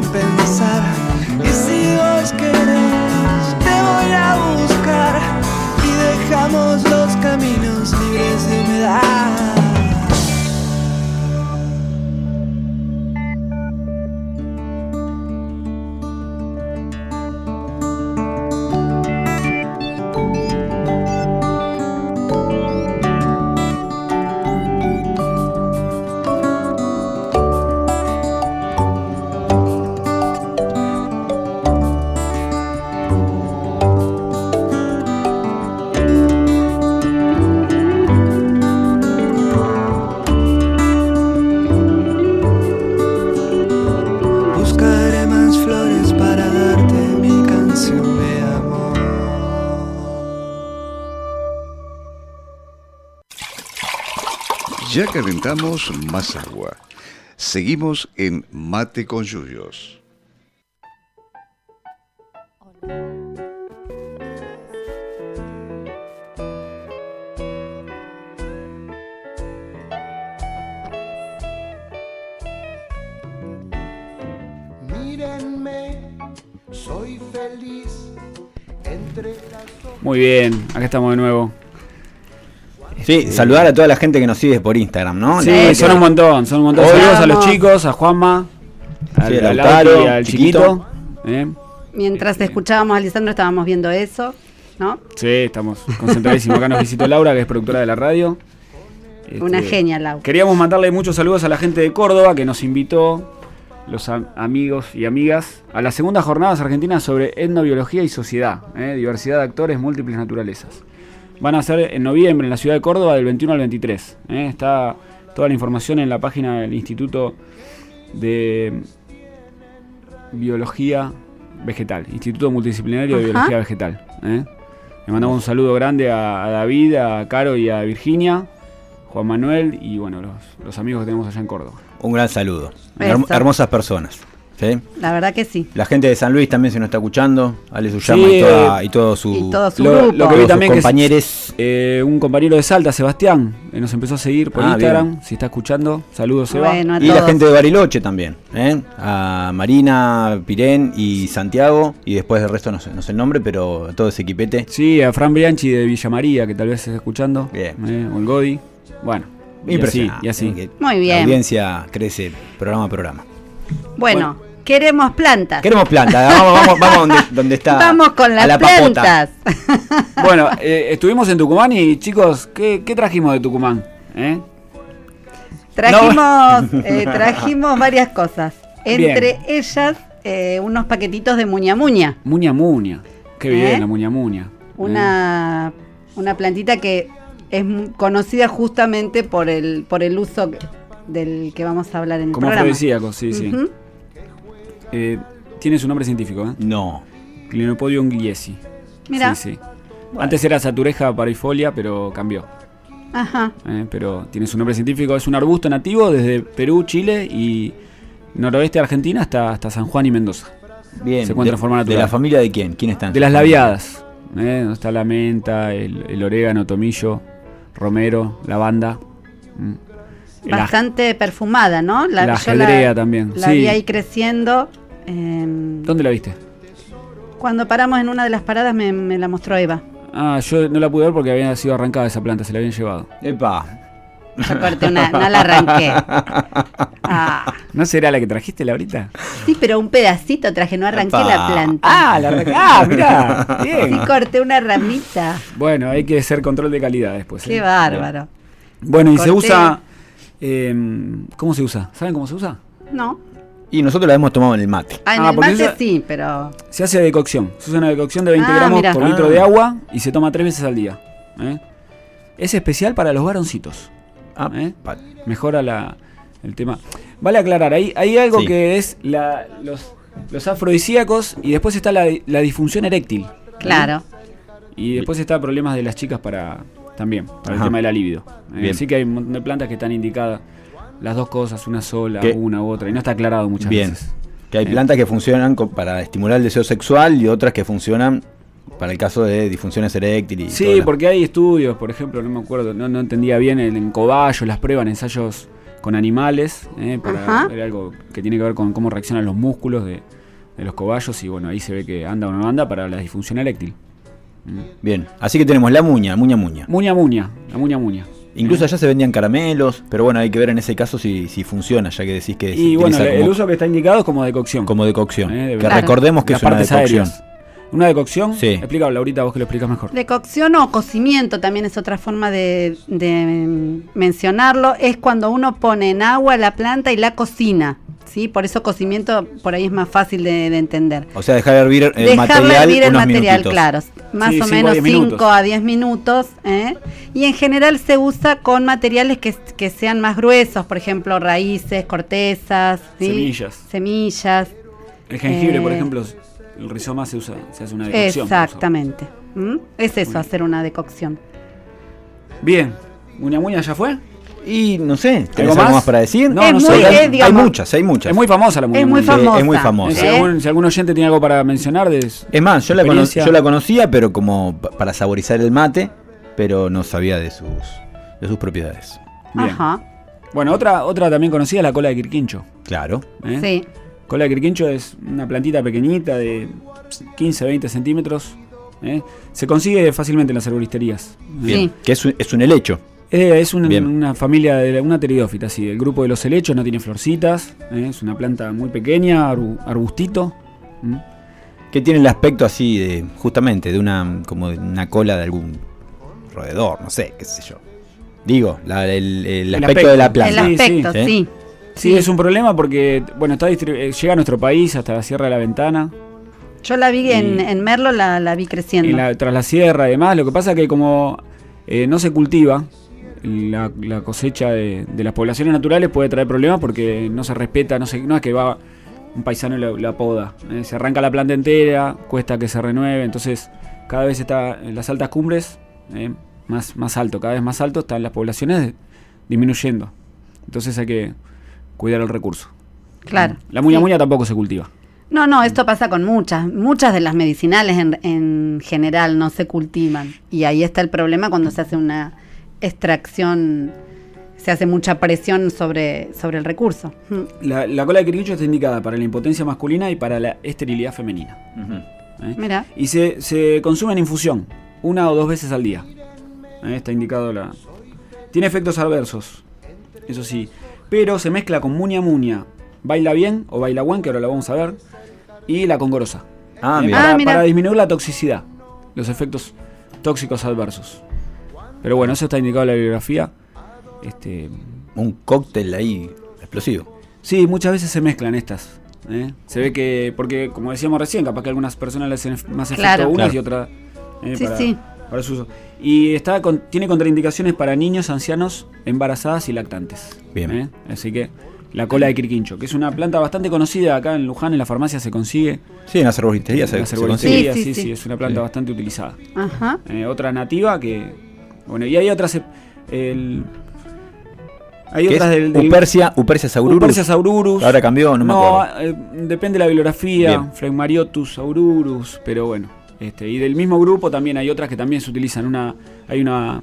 Speaker 6: pensar.
Speaker 1: Ya calentamos más agua. Seguimos en Mate con Yuyos.
Speaker 2: Mírenme, soy feliz entre las
Speaker 4: Muy bien, acá estamos de nuevo.
Speaker 5: Sí, saludar a toda la gente que nos sigue por Instagram, ¿no?
Speaker 4: Sí,
Speaker 5: La-
Speaker 4: son un montón, son un montón. Saludos a los chicos, a Juanma, al,
Speaker 5: Sí, al
Speaker 4: al
Speaker 5: Lautaro,
Speaker 4: al
Speaker 5: chiquito.
Speaker 4: chiquito. ¿eh?
Speaker 3: Mientras escuchábamos a Lisandro estábamos viendo eso, ¿no?
Speaker 4: Sí, estamos concentradísimos. Acá nos visitó Laura, que es productora de la radio.
Speaker 3: Una
Speaker 4: Este,
Speaker 3: genia, Lau.
Speaker 4: Queríamos mandarle muchos saludos a la gente de Córdoba que nos invitó, los am- amigos y amigas, a las segundas jornadas argentinas sobre etnobiología y sociedad, ¿eh? diversidad de actores, múltiples naturalezas. Van a ser en noviembre en la ciudad de Córdoba del 21 al 23. ¿eh? Está toda la información en la página del Instituto de Biología Vegetal, Instituto Multidisciplinario de. Biología Vegetal. ¿eh? Le mandamos un saludo grande a, a David, a Caro y a Virginia. Juan Manuel y bueno, los, los amigos que tenemos allá en Córdoba.
Speaker 5: Un gran saludo. Herm- hermosas personas. ¿Sí?
Speaker 3: La verdad que sí.
Speaker 5: La gente de San Luis también se nos está escuchando. Ale Suyama
Speaker 4: Sí,
Speaker 5: y, toda- y todo su,
Speaker 3: Y todo su
Speaker 4: Lo,
Speaker 3: grupo.
Speaker 4: lo que vi
Speaker 5: todos
Speaker 4: también
Speaker 5: sus
Speaker 4: que es,
Speaker 5: compañeros.
Speaker 4: eh, un compañero de Salta, Sebastián, eh, nos empezó a seguir por
Speaker 5: Ah,
Speaker 4: Instagram.
Speaker 5: bien.
Speaker 4: Si está escuchando, saludos, Seba.
Speaker 3: Bueno, a
Speaker 5: Y la gente de Bariloche también. ¿eh? A Marina, Pirén y Santiago. Y después del resto no sé, no sé el nombre, pero todo ese equipete.
Speaker 4: Sí, a Fran Bianchi de Villa María, que tal vez esté escuchando.
Speaker 5: Bien.
Speaker 4: Eh, o el Godi. Bueno, y así,
Speaker 5: Impresionante.
Speaker 4: y así.
Speaker 5: Que
Speaker 3: Muy bien.
Speaker 5: La audiencia crece programa a programa.
Speaker 3: Bueno, queremos plantas.
Speaker 5: Queremos plantas. Vamos, vamos, vamos donde, donde está.
Speaker 3: Vamos con las
Speaker 5: la papota.
Speaker 3: plantas. *laughs*
Speaker 4: Bueno, eh, estuvimos en Tucumán y chicos, ¿qué, qué trajimos de Tucumán? ¿Eh?
Speaker 3: Trajimos, eh, trajimos varias cosas.
Speaker 4: Bien.
Speaker 3: Entre ellas, eh, unos paquetitos de muña muña.
Speaker 4: Muña muña. Qué bien, la muña muña.
Speaker 3: Una, una plantita que es conocida justamente por el, por el uso del que vamos a hablar en el
Speaker 4: Como
Speaker 3: programa.
Speaker 4: afrodisíaco, sí, sí. Eh, tiene su nombre científico, ¿eh?
Speaker 5: No.
Speaker 4: Clinopodium gliesi.
Speaker 3: Mira.
Speaker 4: Sí, sí. Antes era Satureja parifolia, pero cambió.
Speaker 3: Ajá.
Speaker 4: ¿eh? Pero tiene su nombre científico. Es un arbusto nativo desde Perú, Chile y noroeste de Argentina hasta, hasta San Juan y Mendoza.
Speaker 5: Bien.
Speaker 4: Se encuentra
Speaker 5: de,
Speaker 4: en forma
Speaker 5: ¿De
Speaker 4: natural.
Speaker 5: la familia de quién? ¿Quién está?
Speaker 4: De las labiadas. ¿eh? Donde está la menta, el, el orégano, tomillo, romero, lavanda.
Speaker 3: Bastante perfumada, ¿no?
Speaker 4: la ajedrea también,
Speaker 3: La
Speaker 4: sí.
Speaker 3: vi ahí creciendo. em,
Speaker 4: ¿Dónde la viste?
Speaker 3: cuando paramos en una de las paradas me, me la mostró Eva.
Speaker 4: Ah, yo no la pude ver porque había sido arrancada esa planta, se la habían llevado.
Speaker 5: Epa.
Speaker 3: Yo corté una, no la arranqué. *laughs* Ah,
Speaker 4: ¿No será la que trajiste, Laurita?
Speaker 3: sí, pero un pedacito traje, no arranqué
Speaker 5: Epa.
Speaker 3: la planta.
Speaker 4: Ah, la arranqué. Ah, mirá. *laughs* Bien.
Speaker 3: Sí, corté una ramita.
Speaker 4: Bueno, hay que hacer control de calidad después. ¿eh?
Speaker 3: Qué bárbaro.
Speaker 4: Bueno, y se usa. Eh, ¿Cómo se usa? ¿Saben cómo se usa?
Speaker 3: No.
Speaker 5: Y nosotros la hemos tomado en el mate.
Speaker 3: Ah, en
Speaker 4: Ah,
Speaker 3: el mate sí, pero.
Speaker 4: Se hace de cocción. Se usa una decocción de 20
Speaker 3: Ah,
Speaker 4: gramos
Speaker 3: mirá.
Speaker 4: por
Speaker 5: Ah.
Speaker 4: litro de agua y se toma tres veces al día. ¿eh? Es especial para los varoncitos.
Speaker 5: Ah,
Speaker 4: ¿Eh? Mejora la, el tema. Vale aclarar, hay, hay algo
Speaker 5: Sí.
Speaker 4: que es la, los, los afrodisíacos y después está la, la disfunción eréctil. ¿eh?
Speaker 3: Claro.
Speaker 4: Y después está problemas de las chicas para también, para
Speaker 5: Ajá.
Speaker 4: el tema de la libido. Eh. Así que hay un montón de plantas que están indicadas las dos cosas, una sola,
Speaker 5: ¿Qué?
Speaker 4: una u otra, y no está aclarado muchas
Speaker 5: Bien.
Speaker 4: veces.
Speaker 5: Que hay
Speaker 4: Eh.
Speaker 5: plantas que funcionan para estimular el deseo sexual y otras que funcionan para el caso de disfunciones eréctiles. y
Speaker 4: Sí, porque hay estudios, por ejemplo, no me acuerdo, no, no entendía bien el, en cobayos, las pruebas, en ensayos con animales, eh, para
Speaker 3: Ajá.
Speaker 4: ver algo que tiene que ver con cómo reaccionan los músculos de, de los cobayos, y bueno, ahí se ve que anda o no anda para la disfunción eréctil. Mm.
Speaker 5: Bien. Así que tenemos la muña, muña, muña.
Speaker 4: Muña muña, la muña muña.
Speaker 5: Incluso allá se vendían caramelos, pero bueno, hay que ver en ese caso si, si funciona, ya que decís que
Speaker 4: Y bueno, el
Speaker 5: como,
Speaker 4: uso que está indicado es como decocción.
Speaker 5: como decocción.
Speaker 4: Eh, de
Speaker 5: que recordemos que
Speaker 4: Las
Speaker 5: es una decocción.
Speaker 4: aéreas. Una decocción,
Speaker 5: Sí.
Speaker 4: explícalo Laurita, vos que lo explicas mejor.
Speaker 3: Decocción o cocimiento también es otra forma de, de, mencionarlo. Es cuando uno pone en agua la planta y la cocina. ¿Sí? Por eso cocimiento por ahí es más fácil de, de entender.
Speaker 5: O sea, dejar hervir el
Speaker 3: Dejarla
Speaker 5: material
Speaker 3: hervir el
Speaker 5: unos
Speaker 3: material,
Speaker 5: minutitos.
Speaker 3: claro. Más
Speaker 4: Sí,
Speaker 3: o
Speaker 4: cinco a
Speaker 3: menos
Speaker 4: diez
Speaker 3: 5
Speaker 4: minutos.
Speaker 3: a 10 minutos. ¿eh? Y en general se usa con materiales que, que sean más gruesos, por ejemplo, raíces, cortezas, ¿sí?
Speaker 4: Semillas.
Speaker 3: semillas.
Speaker 4: El jengibre, por
Speaker 3: Eh,
Speaker 4: ejemplo, el rizoma se usa, se hace una decocción.
Speaker 3: Exactamente. ¿Mm? Es eso, hacer una decocción.
Speaker 4: Bien, muña muña ya fue.
Speaker 5: Y no sé, ¿tenés
Speaker 4: ¿Algo
Speaker 5: algo
Speaker 4: más?
Speaker 5: más para decir?
Speaker 4: No,
Speaker 3: Es
Speaker 4: no
Speaker 3: muy-
Speaker 4: sé.
Speaker 5: Hay,
Speaker 3: es,
Speaker 5: hay
Speaker 3: digamos-
Speaker 5: muchas, hay muchas.
Speaker 4: Es muy famosa la
Speaker 3: Es
Speaker 4: muñeca
Speaker 3: muy famosa.
Speaker 5: es muy
Speaker 4: Eh,
Speaker 5: famosa.
Speaker 4: Si,
Speaker 3: ¿Eh?
Speaker 4: algún, si algún oyente tiene algo para mencionar, de,
Speaker 5: Es más, yo la, yo conocía, pero como pa- para saborizar el mate, pero no sabía de sus, de sus propiedades.
Speaker 4: Bien.
Speaker 3: Ajá.
Speaker 4: Bueno, otra, otra también conocida es la cola de quirquincho.
Speaker 5: Claro.
Speaker 4: ¿eh?
Speaker 3: Sí.
Speaker 4: Cola de quirquincho es una plantita pequeñita de 15, 20 centímetros. ¿eh? Se consigue fácilmente en las arboristerías.
Speaker 5: Bien.
Speaker 3: Sí.
Speaker 5: Que es un, es un helecho.
Speaker 4: Eh, es una familia de una pteridófita, sí, del grupo de los helechos, no tiene florcitas, ¿eh? es una planta muy pequeña, arbu- arbustito.
Speaker 5: Que tiene el aspecto así de, justamente, de una, como de una cola de algún roedor, no sé, qué sé yo. Digo, la- el, el
Speaker 4: El
Speaker 5: aspecto,
Speaker 4: aspecto.
Speaker 5: de la
Speaker 3: El
Speaker 5: planta.
Speaker 4: Sí,
Speaker 3: aspecto,
Speaker 5: sí.
Speaker 3: sí.
Speaker 4: Sí, es un problema porque, bueno, está eh, llega a nuestro país hasta la Sierra de la Ventana,
Speaker 3: Yo la vi en, Merlo, la, la vi creciendo.
Speaker 4: en la- tras la sierra y demás. Lo que pasa que como eh, no se cultiva, la, la cosecha de, de las poblaciones naturales puede traer problemas porque no se respeta, no, se, no es que va un paisano y la, la poda. eh, se arranca la planta entera, cuesta que se renueve, entonces cada vez está en las altas cumbres, eh, más, más alto, cada vez más alto, están las poblaciones disminuyendo. Entonces hay que cuidar el recurso.
Speaker 3: Claro.
Speaker 4: La muña
Speaker 3: Sí.
Speaker 4: muña tampoco se cultiva.
Speaker 3: No, no, esto pasa con muchas. Muchas de las medicinales en, en general no se cultivan. Y ahí está el problema cuando se hace una extracción, se hace mucha presión sobre, sobre el recurso.
Speaker 4: La, la cola de quirquincho está indicada para la impotencia masculina y para la esterilidad femenina. ¿eh?
Speaker 3: Mira,
Speaker 4: Y se, se consume en infusión, una o dos veces al día. ¿eh? Está indicado la. Tiene efectos adversos, eso sí. Pero se mezcla con muña muña, baila bien o baila buen, que ahora la vamos a ver, y la congorosa.
Speaker 5: Ah,
Speaker 4: ¿eh? para,
Speaker 3: Ah, mira.
Speaker 4: para disminuir la toxicidad, los efectos tóxicos adversos. Pero bueno, eso está indicado en la bibliografía. Este,
Speaker 5: Un cóctel ahí explosivo.
Speaker 4: Sí, muchas veces se mezclan estas. ¿eh? Se ve que, porque como decíamos recién, capaz que algunas personas le hacen más efecto
Speaker 3: Claro.
Speaker 4: a unas
Speaker 5: Claro.
Speaker 4: y otras eh,
Speaker 3: Sí,
Speaker 4: para,
Speaker 3: sí.
Speaker 4: para su uso. Y está con- tiene contraindicaciones para niños, ancianos, embarazadas y lactantes.
Speaker 5: Bien.
Speaker 4: ¿eh? Así que la cola de quirquincho, que es una planta bastante conocida acá en Luján, en la farmacia se consigue.
Speaker 5: Sí, en las arboristerías se, se consigue.
Speaker 3: Sí,
Speaker 4: sí,
Speaker 3: sí,
Speaker 4: sí,
Speaker 3: sí.
Speaker 4: es una planta
Speaker 5: Sí.
Speaker 4: bastante utilizada.
Speaker 3: ajá.
Speaker 4: Eh, otra nativa que. Bueno, y hay otras. eh, el- hay
Speaker 5: ¿Qué
Speaker 4: otras
Speaker 5: es?
Speaker 4: del, del-
Speaker 5: Upersia, Upersia saururus.
Speaker 4: Upersia saururus.
Speaker 5: Ahora cambió, no me acuerdo.
Speaker 4: eh, depende de la bibliografía.
Speaker 5: Bien.
Speaker 4: Phlegmariotus saururus, pero bueno. Este, y del mismo grupo también hay otras que también se utilizan. Una, hay una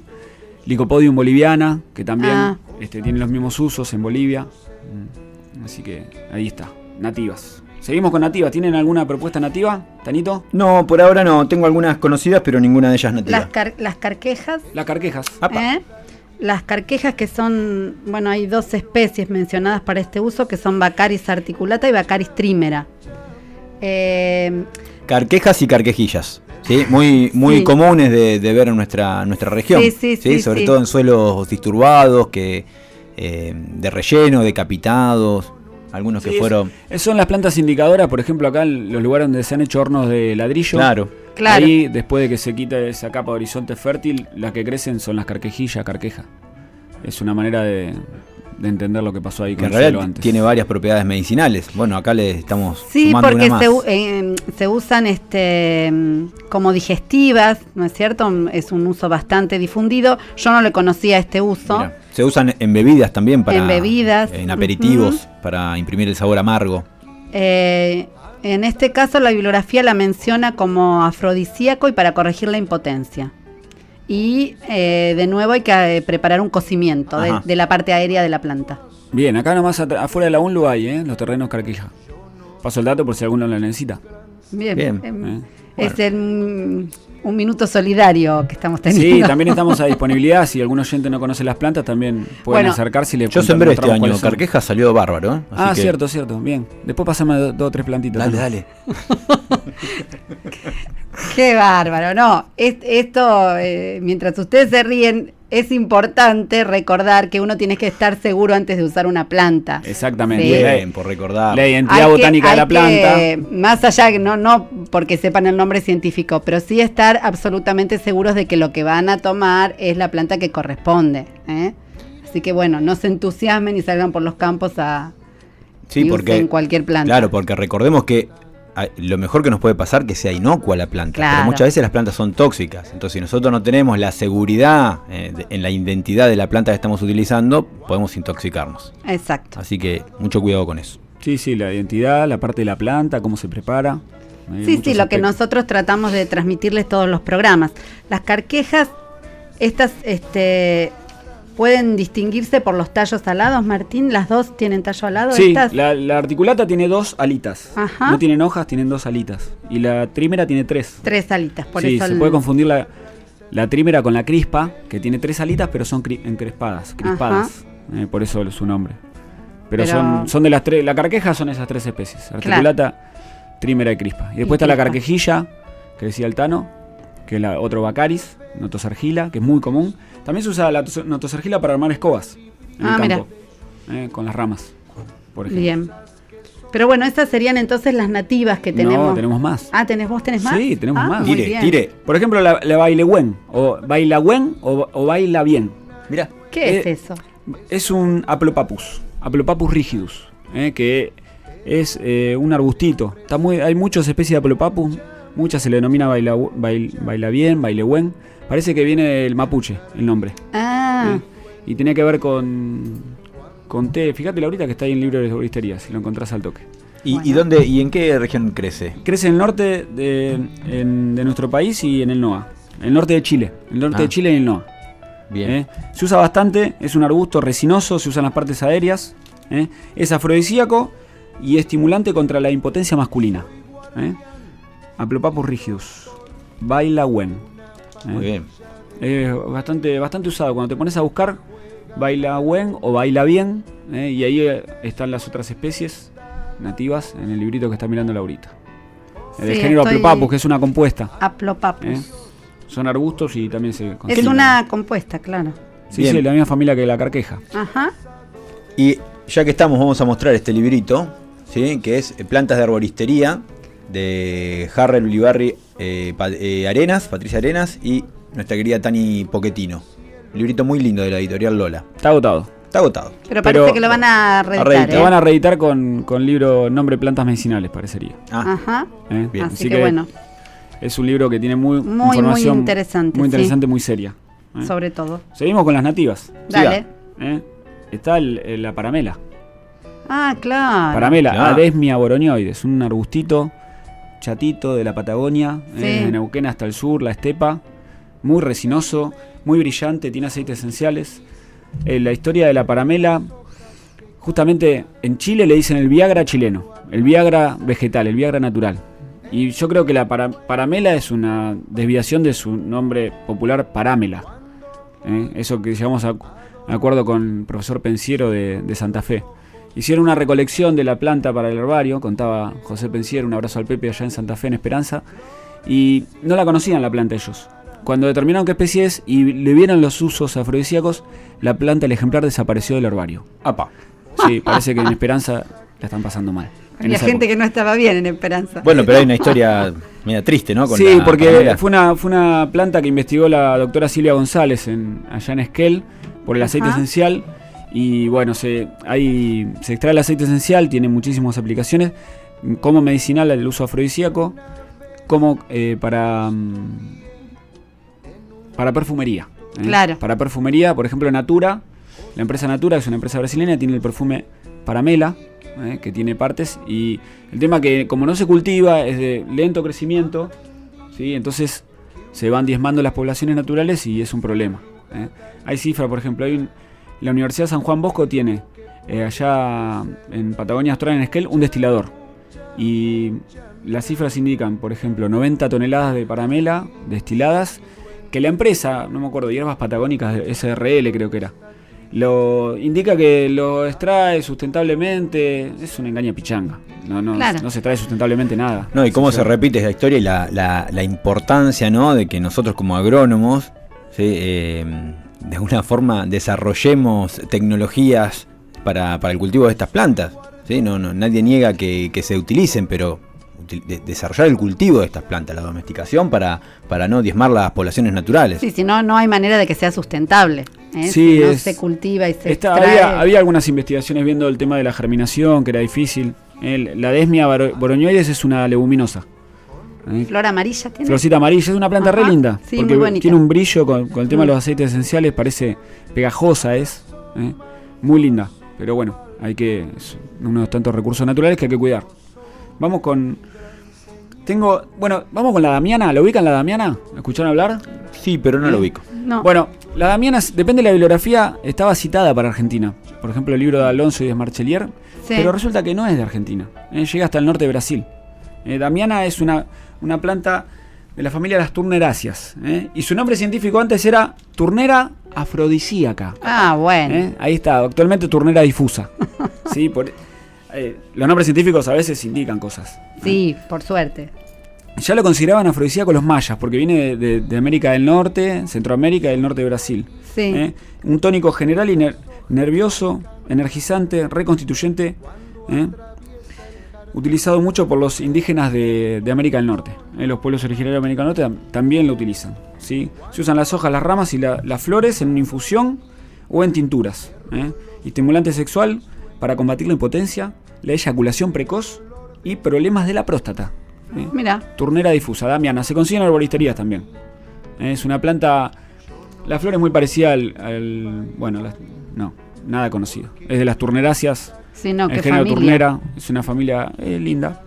Speaker 4: Lycopodium boliviana que también
Speaker 3: Ah.
Speaker 4: este, tiene los mismos usos en Bolivia. Mm, Así que ahí está, nativas. Seguimos con nativas. ¿Tienen alguna propuesta nativa, Tanito?
Speaker 5: No, por ahora no. Tengo algunas conocidas, pero ninguna de ellas nativa.
Speaker 3: Las, car- las carquejas.
Speaker 4: Las carquejas.
Speaker 3: ¿eh? Las carquejas que son, bueno, hay dos especies mencionadas para este uso que son Bacaris articulata y Bacaris trimera. Eh,
Speaker 5: Carquejas y carquejillas. ¿sí? Muy, muy
Speaker 3: Sí.
Speaker 5: comunes de, de ver en nuestra, nuestra región.
Speaker 3: Sí, sí, sí,
Speaker 5: Sobre
Speaker 3: sí.
Speaker 5: todo en suelos disturbados, que eh, de relleno, decapitados. Algunos
Speaker 4: Sí,
Speaker 5: que fueron.
Speaker 4: es- Son las plantas indicadoras, por ejemplo, acá en los lugares donde se han hecho hornos de ladrillo.
Speaker 5: Claro.
Speaker 3: Claro.
Speaker 4: Ahí, después de que se quita esa capa de horizonte fértil, las que crecen son las carquejillas, carqueja. Es una manera de, de entender lo que pasó ahí
Speaker 5: Que
Speaker 4: con
Speaker 5: en realidad
Speaker 4: antes.
Speaker 5: tiene varias propiedades medicinales. Bueno, acá le estamos
Speaker 3: sí,
Speaker 5: sumando
Speaker 3: porque
Speaker 5: una
Speaker 3: se,
Speaker 5: más.
Speaker 3: eh, se usan este, como digestivas, ¿no es cierto? Es un uso bastante difundido. Yo no le conocía este uso.
Speaker 5: Mira, se usan en bebidas también para.
Speaker 3: En bebidas,
Speaker 5: En aperitivos, para imprimir el sabor amargo.
Speaker 3: Eh, en este caso la bibliografía la menciona como afrodisíaco y para corregir la impotencia. Y eh, de nuevo hay que eh, preparar un cocimiento de, de la parte aérea de la planta.
Speaker 4: Bien, acá nomás afuera de la UNLU hay, ¿eh? los terrenos carqueja. Paso el dato por si alguno lo necesita.
Speaker 3: Bien,
Speaker 5: Bien.
Speaker 3: em,
Speaker 4: ¿eh?
Speaker 3: es el, un minuto solidario que estamos teniendo.
Speaker 4: Sí, *laughs* también estamos a disponibilidad. Si algún oyente no conoce las plantas, también pueden
Speaker 3: Bueno,
Speaker 4: acercarse y le
Speaker 5: Yo sembré este año. Carqueja salió bárbaro. ¿eh? Así
Speaker 4: Ah,
Speaker 5: que-
Speaker 4: cierto, cierto. Bien. Después pasame do- dos o tres plantitas.
Speaker 5: Dale,
Speaker 4: ¿no?
Speaker 5: dale. *laughs* *laughs*
Speaker 3: Qué bárbaro, no. Es- esto, eh, mientras ustedes se ríen, es importante recordar que uno tiene que estar seguro antes de usar una planta.
Speaker 4: Exactamente.
Speaker 3: Sí.
Speaker 5: Bien, por recordar.
Speaker 4: La identidad
Speaker 3: Hay que-
Speaker 4: botánica de
Speaker 3: hay
Speaker 4: la planta.
Speaker 3: que, más allá, que no, no porque sepan el nombre científico, pero sí estar absolutamente seguros de que lo que van a tomar es la planta que corresponde. ¿eh? Así que bueno, no se entusiasmen y salgan por los campos a
Speaker 5: Sí,
Speaker 3: y
Speaker 5: porque.
Speaker 3: usen cualquier planta.
Speaker 5: Claro, porque recordemos que lo mejor que nos puede pasar que sea inocua la planta.
Speaker 3: Claro.
Speaker 5: Pero muchas veces las plantas son tóxicas. Entonces, si nosotros no tenemos la seguridad eh, de- en la identidad de la planta que estamos utilizando, podemos intoxicarnos.
Speaker 3: Exacto.
Speaker 5: Así que mucho cuidado con eso.
Speaker 4: Sí, sí, la identidad, la parte de la planta, cómo se prepara. Hay
Speaker 3: Sí, sí, lo que nosotros tratamos de transmitirles todos los programas. Las carquejas, estas este, pueden distinguirse por los tallos alados, Martín. Las dos tienen tallo alado.
Speaker 4: Sí,
Speaker 3: estas?
Speaker 4: la, la articulata tiene dos alitas.
Speaker 3: Ajá.
Speaker 4: No tienen hojas, tienen dos alitas. Y la trímera tiene tres.
Speaker 3: Tres alitas, por
Speaker 4: sí,
Speaker 3: eso.
Speaker 4: se
Speaker 3: el-
Speaker 4: puede confundir la, la trímera con la crispa, que tiene tres alitas, pero son cri- encrespadas, crispadas. Eh, por eso su nombre. Pero,
Speaker 3: Pero-
Speaker 4: son, son de las tres. La carqueja son esas tres especies: articulata, trímera y crispa. Y después está la carquejilla, que decía el Tano, que es la, otro bacaris, notosargila, que es muy común. También se usa la tos- notosargila para armar escobas en
Speaker 3: Ah,
Speaker 4: el
Speaker 3: mira.
Speaker 4: campo, eh, con las ramas, por ejemplo.
Speaker 3: Bien. Pero bueno, estas serían entonces las nativas que tenemos.
Speaker 4: No, tenemos más.
Speaker 3: Ah, ¿tenés, ¿vos tenés más?
Speaker 4: Sí, tenemos
Speaker 3: Ah,
Speaker 4: más.
Speaker 5: Tire,
Speaker 3: bien.
Speaker 5: tire.
Speaker 4: Por ejemplo, la, la bailegüen, o bailagüen, o, o baila bien.
Speaker 5: Mira.
Speaker 3: ¿Qué es
Speaker 4: Eh,
Speaker 3: eso?
Speaker 4: Es un aplopapus, aplopapus rigidus, eh, que es eh, un arbustito. Está muy, hay muchas especies de aplopapus, muchas se le denomina baila, bail- baila bien, bailegüen. Parece que viene del mapuche el nombre.
Speaker 3: Ah,
Speaker 4: eh, y tiene que ver con, con té. Fíjate ahorita que está ahí en el libro de herboristería, si lo encontrás al toque.
Speaker 5: ¿Y,
Speaker 3: Bueno.
Speaker 5: y dónde y en qué región crece?
Speaker 4: Crece en el norte de, en- de nuestro país y en el NOA. El norte de Chile. El norte
Speaker 5: Ah.
Speaker 4: de Chile y el NOA.
Speaker 5: Bien.
Speaker 4: ¿eh? Se usa bastante, es un arbusto resinoso, se usa en las partes aéreas, ¿eh? es afrodisíaco y estimulante contra la impotencia masculina. ¿eh? Aplopapus rigidus, baila wen. ¿eh?
Speaker 5: Muy bien.
Speaker 4: Es bastante, bastante usado. Cuando te pones a buscar, baila wen o baila bien, ¿eh? y ahí eh, están las otras especies nativas en el librito que está mirando Laurita. El
Speaker 3: Sí,
Speaker 4: género Aplopapus, que es una compuesta.
Speaker 3: aplopapus.
Speaker 4: ¿eh? Son arbustos y también se
Speaker 3: Es
Speaker 4: consiguen.
Speaker 3: una compuesta, claro.
Speaker 4: Sí,
Speaker 5: Bien.
Speaker 4: sí, la misma familia que la carqueja.
Speaker 3: Ajá.
Speaker 5: Y ya que estamos, vamos a mostrar este librito, ¿sí? que es Plantas de Arboristería, de Harrell Ulibarri eh, Pa- eh, Arenas, Patricia Arenas y nuestra querida Tani Poquetino. Un librito muy lindo de la editorial Lola.
Speaker 4: Está agotado.
Speaker 5: Está agotado.
Speaker 3: Pero
Speaker 4: Pero-
Speaker 3: parece que lo van a reeditar.
Speaker 5: reeditar.
Speaker 4: Lo
Speaker 3: ¿eh?
Speaker 4: van a reeditar con, con libro Nombre Plantas Medicinales, parecería.
Speaker 5: Ah,
Speaker 3: Ajá.
Speaker 4: ¿eh?
Speaker 5: Bien.
Speaker 3: Así, que, bueno,
Speaker 4: Es un libro que tiene muy,
Speaker 3: Muy, muy
Speaker 4: información
Speaker 3: interesante,
Speaker 4: Muy
Speaker 3: sí.
Speaker 4: interesante, muy seria. ¿eh?
Speaker 3: sobre todo.
Speaker 4: Seguimos con las nativas.
Speaker 3: Dale.
Speaker 4: ¿eh? Está el- el- la paramela.
Speaker 3: Ah, claro.
Speaker 4: Paramela,
Speaker 5: Claro.
Speaker 4: Adesmia boronioides, un arbustito chatito de la Patagonia,
Speaker 3: Sí.
Speaker 4: eh, de Neuquén hasta el sur, la estepa, muy resinoso, muy brillante, tiene aceites esenciales. Eh, la historia de la paramela, justamente en Chile le dicen el Viagra chileno, el Viagra vegetal, el Viagra natural. Y yo creo que la para- paramela es una desviación de su nombre popular parámela. ¿eh? Eso que llamamos a, a acuerdo con el profesor Pensiero de, de Santa Fe. Hicieron una recolección de la planta para el herbario, contaba José Pensiero, un abrazo al Pepe allá en Santa Fe, en Esperanza, y no la conocían la planta ellos. Cuando determinaron qué especie es y le vieron los usos afrodisíacos, la planta, el ejemplar, desapareció del herbario.
Speaker 5: apa.
Speaker 4: Sí, parece que en Esperanza la están pasando mal.
Speaker 3: Había gente
Speaker 4: época.
Speaker 3: que no estaba bien en Esperanza.
Speaker 5: Bueno, pero hay una *laughs* historia media triste, ¿no? Con
Speaker 4: Sí,
Speaker 5: la
Speaker 4: porque fue una, fue una planta que investigó la doctora Silvia González en, allá en Esquel por el aceite
Speaker 3: Ajá.
Speaker 4: esencial. Y bueno, se, hay, se extrae el aceite esencial, tiene muchísimas aplicaciones, mm, como medicinal el uso afrodisíaco, como eh, para, mm, para perfumería. ¿eh?
Speaker 3: Claro.
Speaker 4: Para perfumería, por ejemplo, Natura, la empresa Natura, que es una empresa brasileña, tiene el perfume Paramela, ¿eh? que tiene partes. Y el tema que como no se cultiva, es de lento crecimiento, ¿sí? entonces se van diezmando las poblaciones naturales y es un problema. ¿eh? Hay cifras, por ejemplo, hay un- la Universidad San Juan Bosco tiene eh, allá en Patagonia Austral, en Esquel, un destilador. Y las cifras indican, por ejemplo, 90 toneladas de paramela destiladas, que la empresa, no me acuerdo, Hierbas Patagónicas, de SRL creo que era, lo indica que lo extrae sustentablemente, es una engaña pichanga. No, no,
Speaker 3: Claro.
Speaker 4: no se extrae sustentablemente nada.
Speaker 5: No, y cómo se
Speaker 4: sea,
Speaker 5: repite esa historia y la, la- la importancia, ¿no? De que nosotros como agrónomos, ¿sí? Eh, de alguna forma desarrollemos tecnologías para, para el cultivo de estas plantas. ¿sí? No, no, nadie niega que, que se utilicen, pero de- desarrollar el cultivo de estas plantas, la domesticación para, para no diezmar las poblaciones naturales.
Speaker 3: Sí, si no, no hay manera de que sea sustentable. ¿eh?
Speaker 4: Sí,
Speaker 3: si no
Speaker 4: es-
Speaker 3: se cultiva y se
Speaker 4: Está-
Speaker 3: extrae.
Speaker 4: había, había algunas investigaciones viendo el tema de la germinación, que era difícil. El- la Desmia boroñoides es una leguminosa. ¿Eh?
Speaker 3: Flor amarilla tiene.
Speaker 4: Florcita amarilla, es una planta re linda.
Speaker 3: sí,
Speaker 4: porque
Speaker 3: muy bonita.
Speaker 4: tiene un brillo con, con el tema de
Speaker 3: Mm.
Speaker 4: los aceites esenciales, parece pegajosa, es ¿eh? muy linda. Pero bueno, hay que. Es uno de los tantos recursos naturales que hay que cuidar. Vamos con. Tengo. Bueno, vamos con la Damiana. ¿La ubican la Damiana? ¿La ¿Escucharon hablar?
Speaker 5: Sí, pero no lo ubico.
Speaker 3: No.
Speaker 4: Bueno, la Damiana, depende de la bibliografía, estaba citada para Argentina. Por ejemplo, el libro de Alonso y de Marchelier.
Speaker 3: Sí.
Speaker 4: Pero resulta que no es de Argentina. eh, llega hasta el norte de Brasil. Eh, Damiana es una, una planta de la familia de las turneráceas. eh, y su nombre científico antes era turnera afrodisíaca.
Speaker 3: Ah, bueno.
Speaker 4: eh, ahí está, actualmente turnera difusa. *laughs* sí, por, eh, los nombres científicos a veces indican cosas.
Speaker 3: Sí, por suerte.
Speaker 4: Ya lo consideraban afrodisíaco los mayas, porque viene de, de- de América del Norte, Centroamérica y del norte de Brasil.
Speaker 3: Sí.
Speaker 4: ¿eh? Un tónico general y ner- nervioso, energizante, reconstituyente, ¿eh? Utilizado mucho por los indígenas de, de América del Norte. ¿eh? Los pueblos originarios de América del Norte tam- también lo utilizan. ¿sí? Se usan las hojas, las ramas y la- las flores en una infusión o en tinturas. ¿eh? Estimulante sexual para combatir la impotencia, la eyaculación precoz y problemas de la próstata. ¿eh?
Speaker 3: Mira.
Speaker 4: Turnera difusa, Damiana. Se consigue en arboristerías también. Es una planta. La flor es muy parecida al. al- bueno, las- no, nada conocido. Es de las turneráceas.
Speaker 3: Sí, no,
Speaker 4: el
Speaker 3: qué
Speaker 4: género
Speaker 3: familia.
Speaker 4: turnera. Es una familia eh, linda,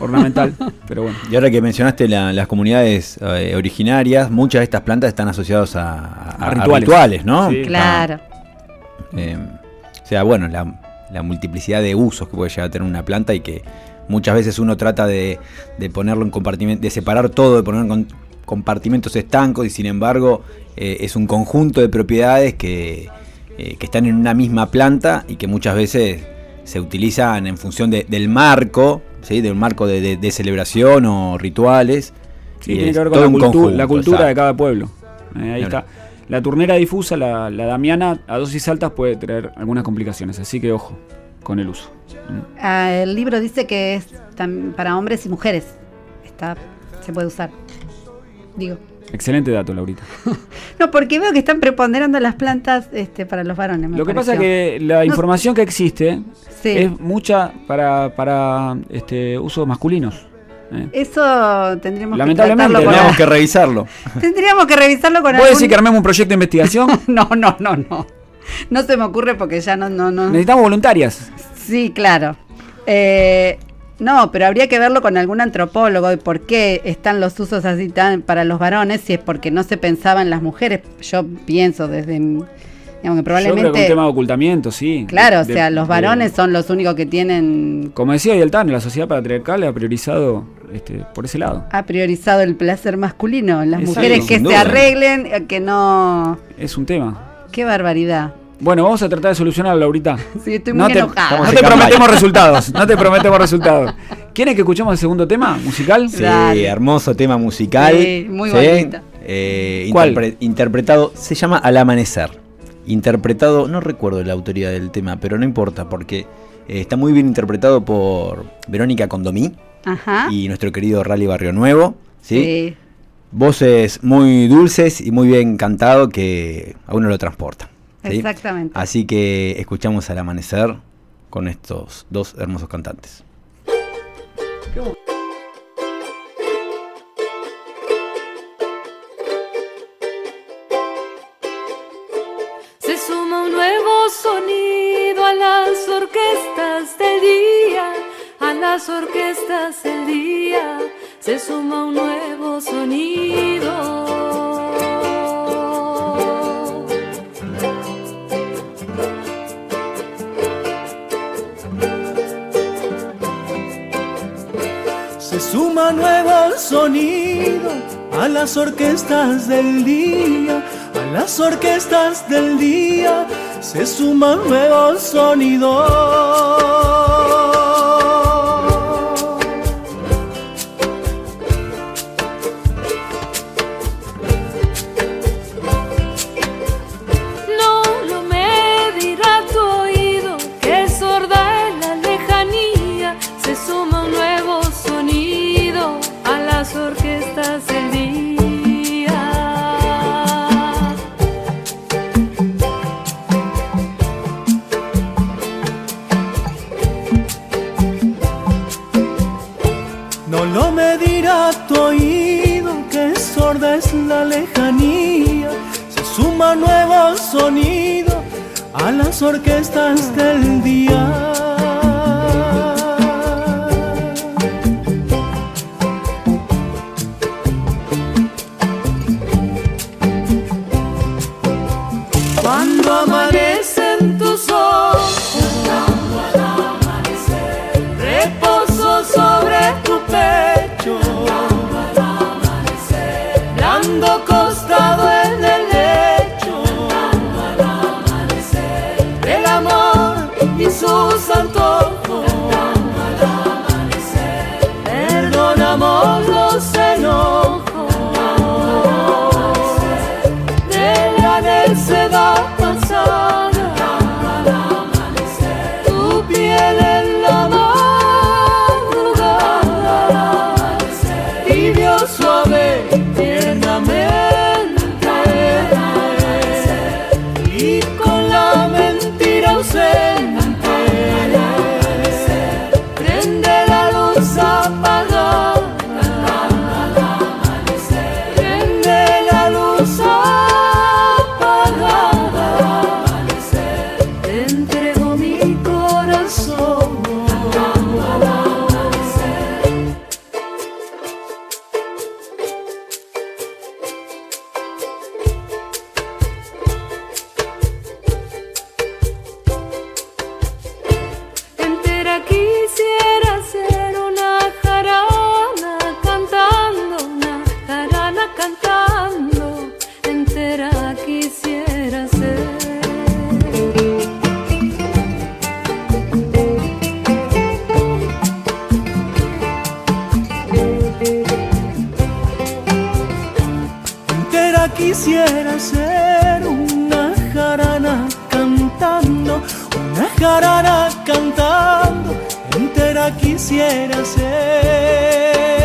Speaker 4: ornamental, *laughs* pero bueno.
Speaker 5: Y ahora que mencionaste la- las comunidades eh, originarias, muchas de estas plantas están asociadas a, a-
Speaker 4: A
Speaker 5: a
Speaker 4: rituales.
Speaker 5: ¿no?
Speaker 4: Sí.
Speaker 3: Claro.
Speaker 5: Eh, o sea, bueno, la, la multiplicidad de usos que puede llegar a tener una planta y que muchas veces uno trata de, de ponerlo en compartimentos, de separar todo, de ponerlo en con- compartimentos estancos y sin embargo eh, es un conjunto de propiedades que, eh, que están en una misma planta y que muchas veces se utilizan en función de- del marco, ¿sí? del marco de, de- de celebración o rituales.
Speaker 4: Sí,
Speaker 5: Y
Speaker 4: tiene que ver con la,
Speaker 5: un
Speaker 4: cultu-
Speaker 5: conjunto,
Speaker 4: la cultura de cada pueblo. Eh, ahí
Speaker 5: Claro.
Speaker 4: está. La turnera difusa, la, la damiana, a dosis altas puede traer algunas complicaciones, así que ojo con el uso. Mm.
Speaker 3: Ah, el libro dice que es para hombres y mujeres. Está, se puede usar. Digo.
Speaker 4: Excelente dato, Laurita. *laughs*
Speaker 3: No, porque veo que están preponderando las plantas este, para los varones. me
Speaker 4: Lo que pasa es que la información que existe
Speaker 3: Sí.
Speaker 4: es mucha para, para este, usos masculinos. ¿eh?
Speaker 3: Eso tendríamos que
Speaker 4: Lamentablemente,
Speaker 3: tratarlo con
Speaker 5: Tenemos que revisarlo. *laughs*
Speaker 3: Tendríamos que revisarlo con
Speaker 4: ¿Puedo
Speaker 3: algún-
Speaker 4: decir que armemos un proyecto de investigación? *laughs*
Speaker 3: No, no, no, no. No se me ocurre porque ya no, no, no.
Speaker 4: Necesitamos voluntarias.
Speaker 3: Sí, claro. Eh, no, pero habría que verlo con algún antropólogo de por qué están los usos así tan para los varones, si es porque no se pensaba en las mujeres. Yo pienso desde, digamos que
Speaker 4: Yo creo que un
Speaker 3: probablemente,
Speaker 4: tema de ocultamiento, sí.
Speaker 3: claro,
Speaker 4: De-
Speaker 3: o sea, los
Speaker 4: de-
Speaker 3: varones son los únicos que tienen
Speaker 4: Como decía Yeltán, la sociedad patriarcal ha priorizado este, por ese lado.
Speaker 3: ha priorizado el placer masculino. Las
Speaker 4: Exacto,
Speaker 3: mujeres que se arreglen, eh, que no.
Speaker 4: Es un tema.
Speaker 3: Qué barbaridad.
Speaker 4: Bueno, vamos a tratar de solucionarlo, Laurita. *laughs*
Speaker 3: Sí, estoy
Speaker 4: No
Speaker 3: muy
Speaker 4: te,
Speaker 3: enojada.
Speaker 4: no te prometemos resultados. No te prometemos resultados. ¿Quieren que escuchemos el segundo tema musical?
Speaker 5: Sí,
Speaker 3: Dale.
Speaker 5: hermoso tema musical.
Speaker 3: Sí, muy bonito.
Speaker 5: Eh,
Speaker 4: ¿Cuál?
Speaker 5: interpre- interpretado, se llama Al Amanecer. Interpretado, no recuerdo la autoría del tema, pero no importa, porque eh, está muy bien interpretado por Verónica Condomí
Speaker 3: Ajá.
Speaker 5: y nuestro querido Rally Barrio Nuevo. ¿sí?
Speaker 3: Sí.
Speaker 5: Voces muy dulces y muy bien cantado que a uno lo transporta. ¿Sí?
Speaker 3: Exactamente.
Speaker 5: Así que escuchamos Al Amanecer con estos dos hermosos cantantes.
Speaker 7: Se suma un nuevo sonido a las orquestas del día, a las orquestas del día. Se suma un nuevo sonido.
Speaker 8: Suma nuevo sonido a las orquestas del día, a las orquestas del día, se suma un nuevo
Speaker 7: tu oído que sorda
Speaker 8: es la lejanía, se suma nuevo sonido a las orquestas del día. quisiera ser una jarana cantando, una jarana cantando, entera quisiera ser.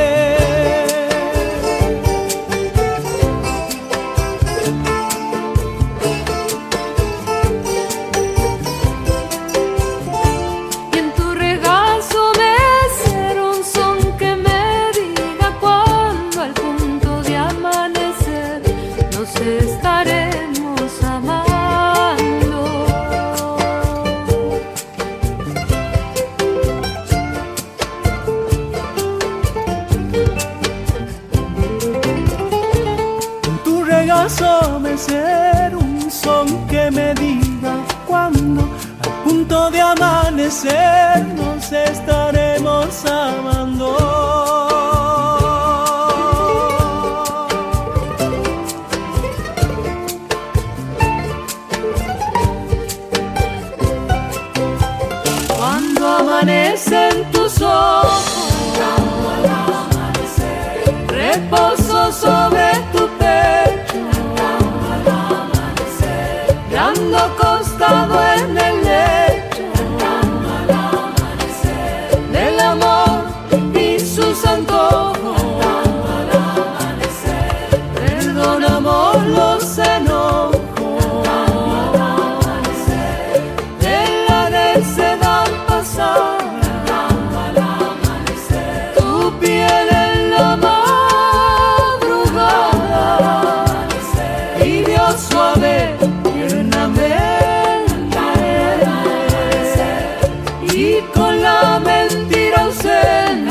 Speaker 8: con la
Speaker 1: mentira ausente.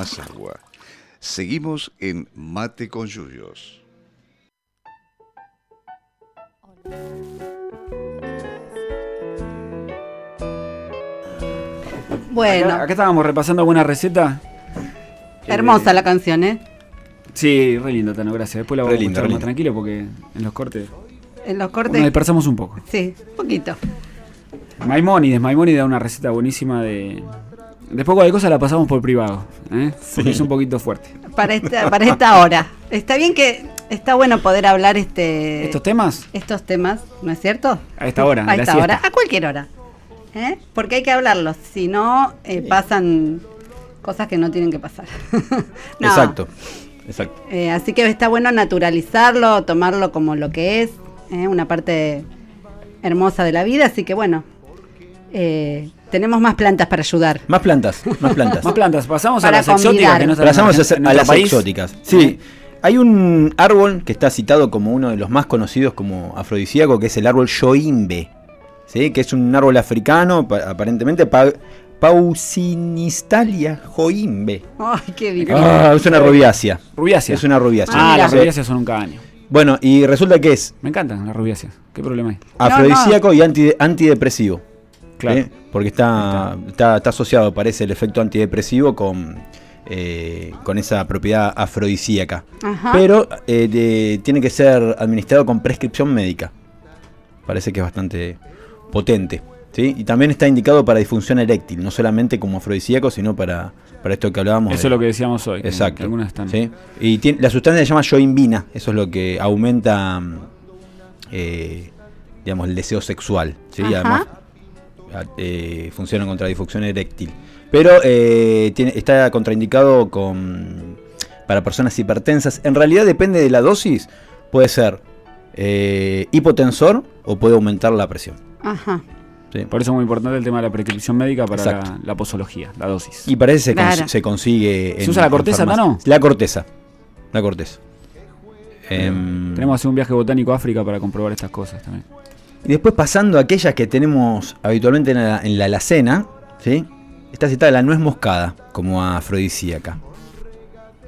Speaker 1: Más agua. Seguimos en Mate con Yuyos.
Speaker 3: Bueno,
Speaker 4: Acá, acá estábamos repasando alguna receta.
Speaker 3: hermosa
Speaker 4: Eh,
Speaker 3: la canción, ¿eh?
Speaker 4: Sí, re linda, Tano, gracias. Después la
Speaker 5: Re
Speaker 4: vamos a
Speaker 5: re
Speaker 4: más tranquilo porque en los cortes
Speaker 3: En los
Speaker 4: nos
Speaker 3: cortes.
Speaker 4: dispersamos un poco.
Speaker 3: Sí, un poquito.
Speaker 4: Maimónides, Maimónides da una receta buenísima de. Después cualquier cosa la pasamos por privado, ¿eh? Porque es un poquito fuerte.
Speaker 3: Para esta, para esta hora. Está bien que está bueno poder hablar este
Speaker 4: ¿Estos temas?
Speaker 3: estos temas, ¿no es cierto?
Speaker 4: A esta hora,
Speaker 3: A esta hora, a cualquier hora. ¿Eh? Porque hay que hablarlos, si no eh, pasan cosas que no tienen que pasar. *laughs* No.
Speaker 5: Exacto. Exacto.
Speaker 3: Eh, así que está bueno naturalizarlo, tomarlo como lo que es, ¿eh? una parte hermosa de la vida. Así que bueno, eh, tenemos más plantas para ayudar.
Speaker 5: Más plantas, más plantas. *laughs*
Speaker 4: Más plantas, pasamos
Speaker 3: Para
Speaker 4: a las exóticas
Speaker 3: convidar.
Speaker 4: que no en
Speaker 5: Pasamos a,
Speaker 4: en
Speaker 5: las
Speaker 4: país.
Speaker 5: exóticas. Sí. Hay un árbol que está citado como uno de los más conocidos como afrodisíaco, que es el árbol yoimbe. ¿sí? Que es un árbol africano, pa- aparentemente pa- Pausinistalia joimbe.
Speaker 3: Ay, qué bien.
Speaker 5: Ah, es una rubiácea.
Speaker 4: Rubiácea.
Speaker 5: Es una rubiácea.
Speaker 4: Ah,
Speaker 3: mira.
Speaker 4: las rubiáceas son un caño.
Speaker 5: Bueno, y resulta que es
Speaker 4: Me encantan las rubiáceas. ¿Qué problema hay?
Speaker 5: afrodisíaco y anti- antidepresivo.
Speaker 4: Claro.
Speaker 5: ¿sí? Porque está, está, está asociado, parece, el efecto antidepresivo con, eh, con esa propiedad afrodisíaca.
Speaker 3: Ajá.
Speaker 5: Pero eh, de- tiene que ser administrado con prescripción médica. Parece que es bastante potente. ¿sí? Y también está indicado para disfunción eréctil, no solamente como afrodisíaco, sino para, para esto que hablábamos.
Speaker 4: Eso
Speaker 5: de-
Speaker 4: es lo que decíamos hoy.
Speaker 5: Exacto.
Speaker 4: algunas están.
Speaker 5: ¿sí? Y tiene- la sustancia se llama yoimbina, eso es lo que aumenta eh, digamos, el deseo sexual. ¿sí? Además eh, funciona contra disfunción eréctil. Pero eh, tiene, está contraindicado con, para personas hipertensas. En realidad depende de la dosis. Puede ser eh, hipotensor o puede aumentar la presión.
Speaker 3: Ajá.
Speaker 5: ¿sí?
Speaker 4: Por eso es muy importante el tema de la prescripción médica para la, la posología, la dosis.
Speaker 5: Y parece que se,
Speaker 3: Claro.
Speaker 5: se consigue.
Speaker 4: ¿Se usa la corteza. Tano?
Speaker 5: La corteza. La corteza. Em,
Speaker 4: Tenemos que hacer un viaje botánico a África para comprobar estas cosas también.
Speaker 5: Y después pasando a aquellas que tenemos habitualmente en la, en la alacena, ¿sí? Está citada la nuez moscada como afrodisíaca.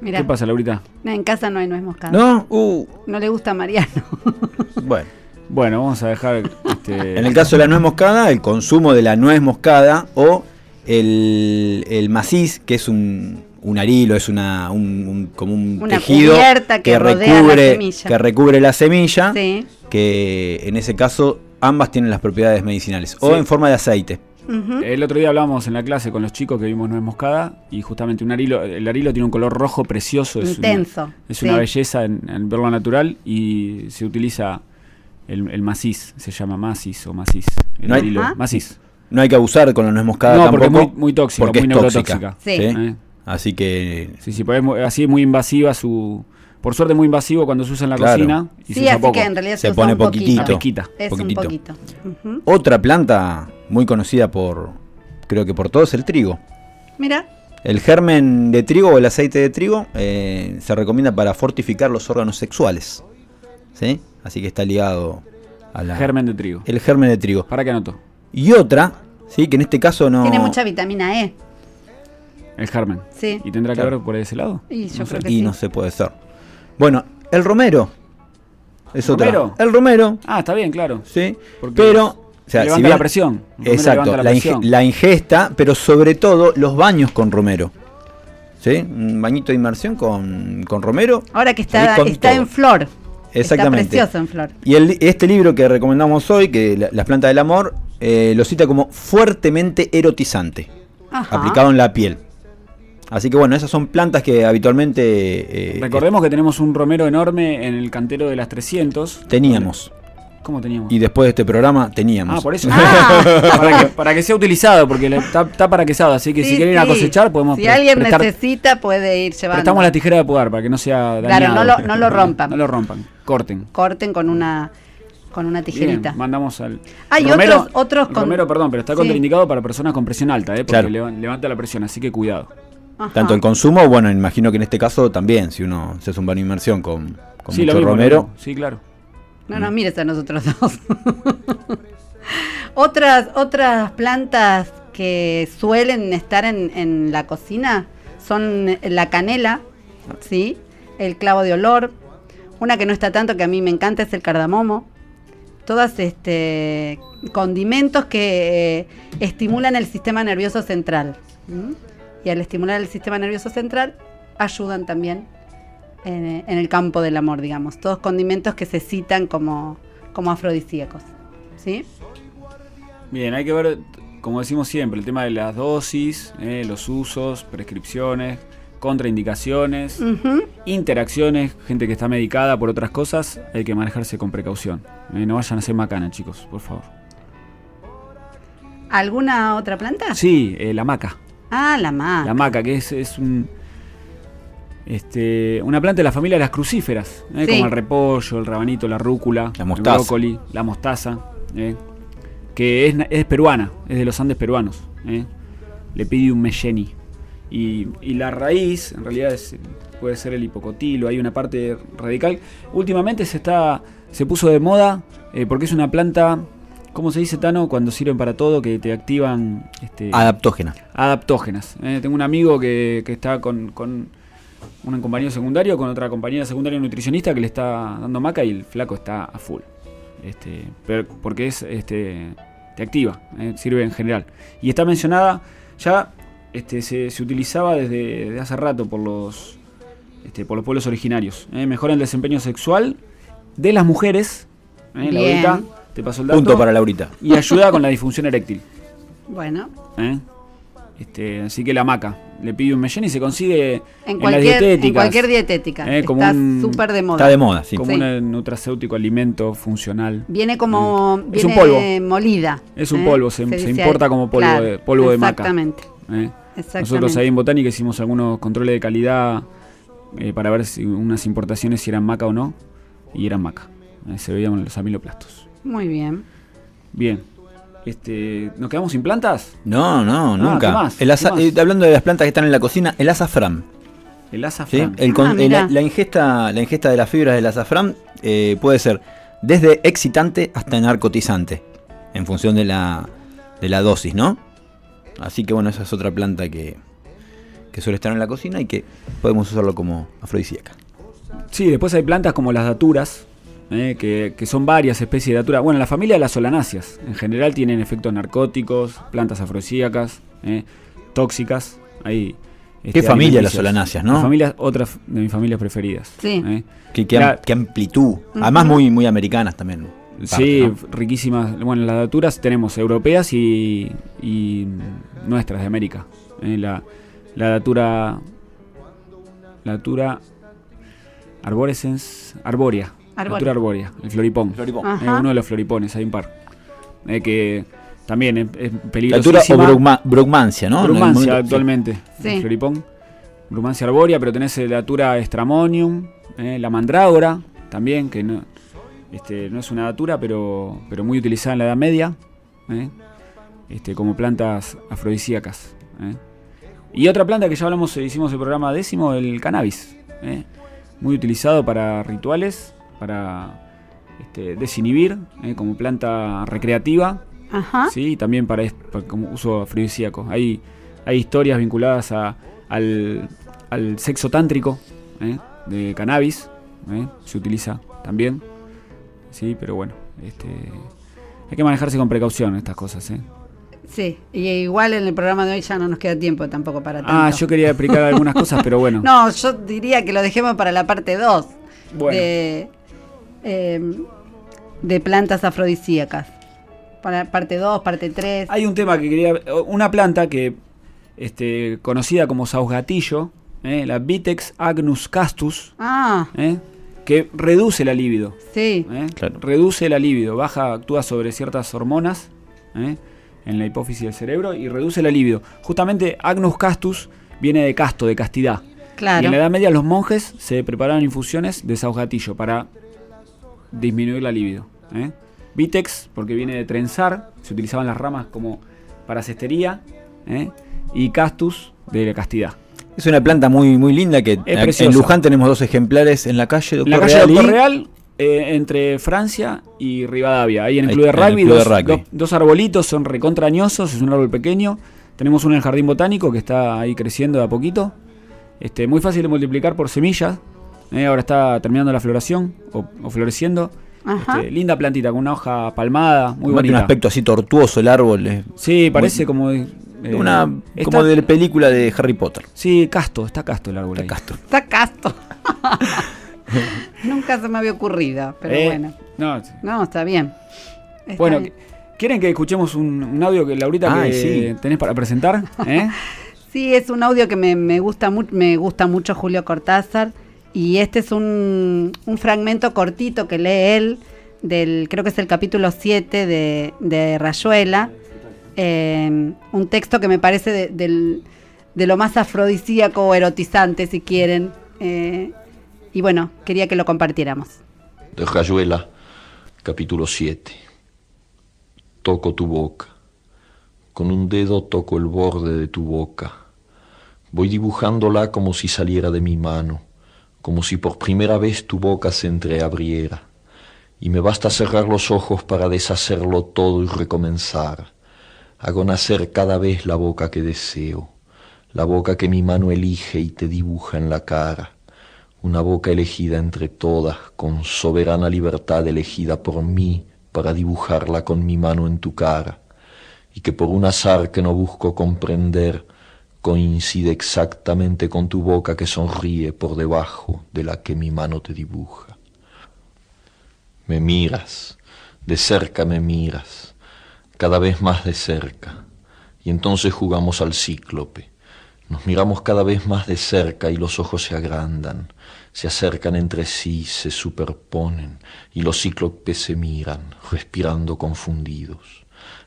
Speaker 3: Mira,
Speaker 4: ¿Qué pasa, Laurita?
Speaker 3: en casa no hay nuez moscada.
Speaker 5: ¿No? Uh,
Speaker 3: No le gusta a Mariano. *laughs*
Speaker 5: bueno.
Speaker 4: Bueno, vamos a dejar. Este, *laughs*
Speaker 5: En el caso de la nuez moscada, el consumo de la nuez moscada o el, el maciz, que es un, un arilo, es una, un, un- como un
Speaker 3: Una
Speaker 5: tejido
Speaker 3: cubierta que la
Speaker 5: recubre,
Speaker 3: semilla.
Speaker 5: que recubre la semilla,
Speaker 3: sí.
Speaker 5: que en ese caso ambas tienen las propiedades medicinales, o en forma de aceite.
Speaker 4: El otro día hablábamos en la clase con los chicos que vimos nuez moscada y justamente un arilo, el arilo tiene un color rojo precioso, es una-
Speaker 3: Intenso.
Speaker 4: es
Speaker 3: sí.
Speaker 4: una belleza en, en verlo natural y se utiliza el, el maciz, se llama maciz o maciz. El
Speaker 5: No hay-
Speaker 4: arilo,
Speaker 3: Ajá.
Speaker 4: maciz.
Speaker 5: No hay que abusar con la nuez moscada
Speaker 4: No, porque
Speaker 5: tampoco.
Speaker 4: es muy, muy tóxica,
Speaker 5: porque
Speaker 4: muy
Speaker 5: es tóxica.
Speaker 4: neurotóxica.
Speaker 3: Sí.
Speaker 4: ¿Eh?
Speaker 5: Así que
Speaker 4: Sí, sí, porque es muy- así muy invasiva su... Por suerte muy invasivo cuando se usa en la
Speaker 5: Claro.
Speaker 4: cocina y se
Speaker 3: Sí,
Speaker 4: usa
Speaker 3: así
Speaker 4: poco.
Speaker 3: que en realidad
Speaker 5: Se
Speaker 3: usa
Speaker 5: pone
Speaker 3: un poquito.
Speaker 5: poquitito.
Speaker 3: Es
Speaker 5: Poquitito.
Speaker 3: un poquito.
Speaker 5: Otra planta muy conocida por, creo que por todos, el trigo.
Speaker 3: Mira,
Speaker 5: El germen de trigo o el aceite de trigo eh, se recomienda para fortificar los órganos sexuales. ¿Sí? Así que está ligado a la...
Speaker 4: Germen de trigo.
Speaker 5: El germen de trigo.
Speaker 4: ¿Para qué anoto?
Speaker 5: Y otra, ¿sí? que en este caso no...
Speaker 3: tiene mucha vitamina E.
Speaker 4: El germen.
Speaker 3: Sí.
Speaker 4: ¿Y tendrá que
Speaker 5: Claro.
Speaker 4: ver por ese lado?
Speaker 3: Y yo
Speaker 4: No sé.
Speaker 3: creo que
Speaker 5: Y
Speaker 3: sí.
Speaker 5: no se puede ser. Bueno, el romero. Es otra.
Speaker 4: ¿Romero?
Speaker 5: El romero,
Speaker 4: Ah, está bien, claro.
Speaker 5: ¿sí?
Speaker 4: Porque
Speaker 5: Pero... O sea,
Speaker 4: levanta
Speaker 5: si bien-
Speaker 4: la presión. El
Speaker 5: Exacto,
Speaker 4: levanta
Speaker 5: la,
Speaker 4: la,
Speaker 5: inge- la ingesta, pero sobre todo los baños con romero. ¿Sí? Un bañito de inmersión con, con romero.
Speaker 3: Ahora que está, está
Speaker 5: todo.
Speaker 3: en flor.
Speaker 5: Exactamente.
Speaker 3: Está precioso en flor.
Speaker 5: Y el- este libro que recomendamos hoy, que la- Las plantas del amor, eh, lo cita como fuertemente erotizante,
Speaker 3: Ajá.
Speaker 5: aplicado en la piel. Así que bueno, esas son plantas que habitualmente eh,
Speaker 4: Recordemos que tenemos un romero enorme en el cantero de las 300.
Speaker 5: teníamos.
Speaker 4: ¿Cómo teníamos?
Speaker 5: Y después de este programa teníamos.
Speaker 4: Ah, por eso. *laughs*
Speaker 3: Ah.
Speaker 4: para, que, para que sea utilizado, porque está, está paraquezado, así que
Speaker 3: Sí,
Speaker 4: si quieren ir a cosechar, podemos
Speaker 3: Si alguien
Speaker 4: prestar-
Speaker 3: necesita, puede ir llevando.
Speaker 4: prestamos la tijera de podar para que no sea
Speaker 3: Claro,
Speaker 4: dañado.
Speaker 3: no lo- no lo rompan.
Speaker 4: No lo rompan, corten.
Speaker 3: Corten con una, con una tijerita.
Speaker 4: Bien, mandamos al.
Speaker 3: Hay
Speaker 4: Romero-
Speaker 3: otros- otros con-
Speaker 4: Romero, perdón, pero está
Speaker 3: Sí.
Speaker 4: contraindicado para personas con presión alta, ¿eh? Porque
Speaker 5: Claro.
Speaker 4: leva- levanta la presión, así que cuidado.
Speaker 3: Ajá.
Speaker 5: Tanto el consumo, bueno, imagino que en este caso también, si uno se hace un baño de inmersión con, con
Speaker 4: sí,
Speaker 5: mucho
Speaker 4: mismo,
Speaker 5: romero.
Speaker 4: Sí, claro.
Speaker 3: No nos mires a nosotros dos. *laughs* otras, otras plantas que suelen estar en, en la cocina son la canela, ¿sí? el clavo de olor, una que no está tanto que a mí me encanta es el cardamomo. Todas este condimentos que eh, estimulan el sistema nervioso central. ¿m? Y al estimular el sistema nervioso central ayudan también en, en el campo del amor, digamos. Todos condimentos que se citan como, como afrodisíacos. ¿Sí?
Speaker 4: Bien, hay que ver, como decimos siempre, el tema de las dosis, eh, los usos, prescripciones, contraindicaciones, interacciones, gente que está medicada por otras cosas, hay que manejarse con precaución. Eh, no vayan a ser macana, chicos, por favor.
Speaker 3: ¿Alguna otra planta?
Speaker 4: Sí, eh, la maca.
Speaker 3: Ah, la más.
Speaker 4: La maca, que es, es un. Este, una planta de la familia de las crucíferas, ¿eh?
Speaker 3: Sí.
Speaker 4: como el repollo, el rabanito, la rúcula,
Speaker 5: La
Speaker 4: el
Speaker 5: mostaza.
Speaker 4: brócoli, la mostaza, ¿eh? que es, es peruana, es de los Andes peruanos. ¿eh? Le pide un melleni. Y, y la raíz, en realidad, es- puede ser el hipocotilo, hay una parte radical. Últimamente se está se puso de moda eh, porque es una planta, ¿cómo se dice, Tano? Cuando sirven para todo, que te activan. Este,
Speaker 5: Adaptógena.
Speaker 4: adaptógenas. ¿eh? tengo un amigo que, que está con, con un compañero secundario, con otra compañera secundaria nutricionista que le está dando maca y el flaco está a full. Este, pero- porque es este, te activa, ¿eh? sirve en general. Y está mencionada, ya este, se, se utilizaba desde, desde hace rato por los, este, por los pueblos originarios. ¿eh? Mejora el desempeño sexual de las mujeres. ¿eh?
Speaker 3: Bien.
Speaker 4: Te pasó el dato.
Speaker 5: Punto para Laurita.
Speaker 4: Y ayuda con la disfunción eréctil.
Speaker 3: Bueno,
Speaker 4: ¿eh? Este, así que la maca le pide un mellén y se consigue
Speaker 3: en
Speaker 4: en, las
Speaker 3: cualquier, en
Speaker 4: dietéticas.
Speaker 3: cualquier dietética.
Speaker 4: Eh, como
Speaker 3: Está súper de moda.
Speaker 5: Está de moda, sí.
Speaker 4: como
Speaker 3: Sí.
Speaker 4: un nutracéutico alimento funcional.
Speaker 3: Viene como
Speaker 4: Eh, es un polvo.
Speaker 3: molida.
Speaker 4: Es un
Speaker 3: ¿eh?
Speaker 4: polvo, se- importa como polvo
Speaker 3: Claro,
Speaker 4: de- polvo de maca.
Speaker 3: Exactamente.
Speaker 4: ¿eh?
Speaker 3: exactamente.
Speaker 4: Nosotros ahí en Botánica hicimos algunos controles de calidad eh, para ver si unas importaciones si eran maca o no. Y eran maca. Eh, se veían los amiloplastos.
Speaker 3: Muy bien.
Speaker 4: Bien. Este, ¿Nos quedamos sin plantas?
Speaker 5: No, no,
Speaker 4: Ah,
Speaker 5: nunca.
Speaker 4: ¿qué más?
Speaker 5: El aza-
Speaker 4: ¿Qué más?
Speaker 5: eh, hablando de las plantas que están en la cocina, el azafrán.
Speaker 4: El
Speaker 5: ¿sí?
Speaker 4: azafrán.
Speaker 5: El con-
Speaker 3: Ah,
Speaker 5: la ingesta, la ingesta de las fibras del azafrán eh, puede ser desde excitante hasta narcotizante, en función de la, de la dosis, ¿no? Así que bueno, esa es otra planta que, que suele estar en la cocina y que podemos usarlo como afrodisíaca.
Speaker 4: Sí, después hay plantas como las daturas, eh, que, que son varias especies de datura. Bueno, la familia de las solanáceas, en general tienen efectos narcóticos, plantas afrodisíacas, eh, tóxicas. Hay, este,
Speaker 5: ¿Qué familia las solanáceas, no?
Speaker 4: La familia, otra f- de mis familias preferidas.
Speaker 3: Sí.
Speaker 4: eh.
Speaker 5: Qué, qué
Speaker 4: La-
Speaker 5: qué amplitud. Además muy, muy americanas también. parte,
Speaker 4: Sí, riquísimas. Bueno, las daturas tenemos europeas y, y nuestras de América. Eh, la, la datura. La datura. Arborescens. Arbórea.
Speaker 3: Arbórea.
Speaker 4: Arbórea. El floripón. Eh, uno de los floripones, hay un par. Eh, que también es, es
Speaker 5: Datura o brugmancia, ¿no? Momento-
Speaker 4: actualmente.
Speaker 3: Sí.
Speaker 4: El floripón. Brumancia arbórea, pero tenés la datura estramonium, eh, la mandrágora también, que no, este, no es una datura, pero, pero muy utilizada en la Edad Media, eh, este, como plantas afrodisíacas. eh. Y otra planta que ya hablamos, hicimos el programa décimo, el cannabis. eh, muy utilizado para rituales, para este, desinhibir, eh, como planta recreativa.
Speaker 3: Ajá.
Speaker 4: Sí, y también para, como uso afrodisíaco. Hay, hay historias vinculadas a- al, al sexo tántrico ¿eh? de cannabis. ¿eh? Se utiliza también. Sí, pero bueno, este, hay que manejarse con precaución estas cosas. ¿eh?
Speaker 3: Sí. Y igual en el programa de hoy ya no nos queda tiempo tampoco para tanto.
Speaker 4: Ah, yo quería explicar algunas cosas, pero bueno. *laughs*
Speaker 3: No, yo diría que lo dejemos para la parte 2
Speaker 4: Bueno.
Speaker 3: de, eh, de plantas afrodisíacas. Para parte 2, parte 3.
Speaker 4: Hay un tema que quería. Una planta que. Este, conocida como sausgatillo, ¿eh? la Vitex agnus castus,
Speaker 3: Ah,
Speaker 4: ¿eh? que reduce la libido.
Speaker 3: sí.
Speaker 4: ¿eh?
Speaker 5: Claro.
Speaker 4: Reduce la libido, baja, actúa sobre ciertas hormonas ¿eh? en la hipófisis del cerebro y reduce la libido. Justamente Agnus castus viene de casto, de castidad. Y
Speaker 3: Claro.
Speaker 4: en la Edad Media los monjes se preparaban infusiones de sausgatillo para disminuir la libido. ¿eh? Vitex, porque viene de trenzar, se utilizaban las ramas como para cestería. ¿eh? Y castus, de la castidad.
Speaker 5: Es una planta muy, muy linda que en. Luján tenemos dos ejemplares en la calle,
Speaker 4: En
Speaker 5: Doctor
Speaker 4: la calle
Speaker 5: Real
Speaker 4: Eh, entre Francia y Rivadavia. Ahí en el
Speaker 5: Ahí,
Speaker 4: club de
Speaker 5: en
Speaker 4: rugby,
Speaker 5: club de
Speaker 4: dos,
Speaker 5: rugby.
Speaker 4: dos- dos arbolitos, son recontrañosos, es un árbol pequeño. Tenemos uno en el jardín botánico que está ahí creciendo de a poquito. Este, muy fácil de multiplicar por semillas. Eh, ahora está terminando la floración o, o floreciendo.
Speaker 3: Ajá.
Speaker 4: Este, linda plantita con una hoja palmada, muy
Speaker 5: Tiene un
Speaker 4: bonita.
Speaker 5: aspecto así tortuoso el árbol. eh,
Speaker 4: Sí, parece como de, eh,
Speaker 5: una,
Speaker 4: está-
Speaker 5: como de la película de Harry Potter.
Speaker 4: Sí, casto, está casto el árbol. ahí.
Speaker 5: Castro.
Speaker 3: Está casto. *laughs* Nunca se me había ocurrido, pero
Speaker 4: Eh,
Speaker 3: bueno.
Speaker 4: no, sí.
Speaker 3: No, está bien. Está
Speaker 4: bueno,
Speaker 3: bien.
Speaker 4: ¿quieren que escuchemos un, un audio que Laurita
Speaker 5: Ay,
Speaker 4: que
Speaker 5: sí.
Speaker 4: tenés para presentar? *laughs* ¿Eh?
Speaker 3: Sí, es un audio que me, me gusta, me gusta mucho Julio Cortázar. Y este es un, fragmento cortito que lee él, del, creo que es el capítulo 7 de, de Rayuela. Eh, un texto que me parece de, del- de lo más afrodisíaco o erotizante, si quieren. Eh, y bueno, quería que lo compartiéramos.
Speaker 9: de Rayuela, capítulo 7. Toco tu boca. Con un dedo toco el borde de tu boca. Voy dibujándola como si saliera de mi mano, como si por primera vez tu boca se entreabriera. Y me basta cerrar los ojos para deshacerlo todo y recomenzar. Hago nacer cada vez la boca que deseo, la boca que mi mano elige y te dibuja en la cara una boca elegida entre todas, con soberana libertad elegida por mí para dibujarla con mi mano en tu cara, y que por un azar que no busco comprender, coincide exactamente con tu boca que sonríe por debajo de la que mi mano te dibuja. Me miras, de cerca me miras, cada vez más de cerca, y entonces jugamos al cíclope. Nos miramos cada vez más de cerca y los ojos se agrandan, se acercan entre sí, se superponen y los cíclopes se miran, respirando confundidos.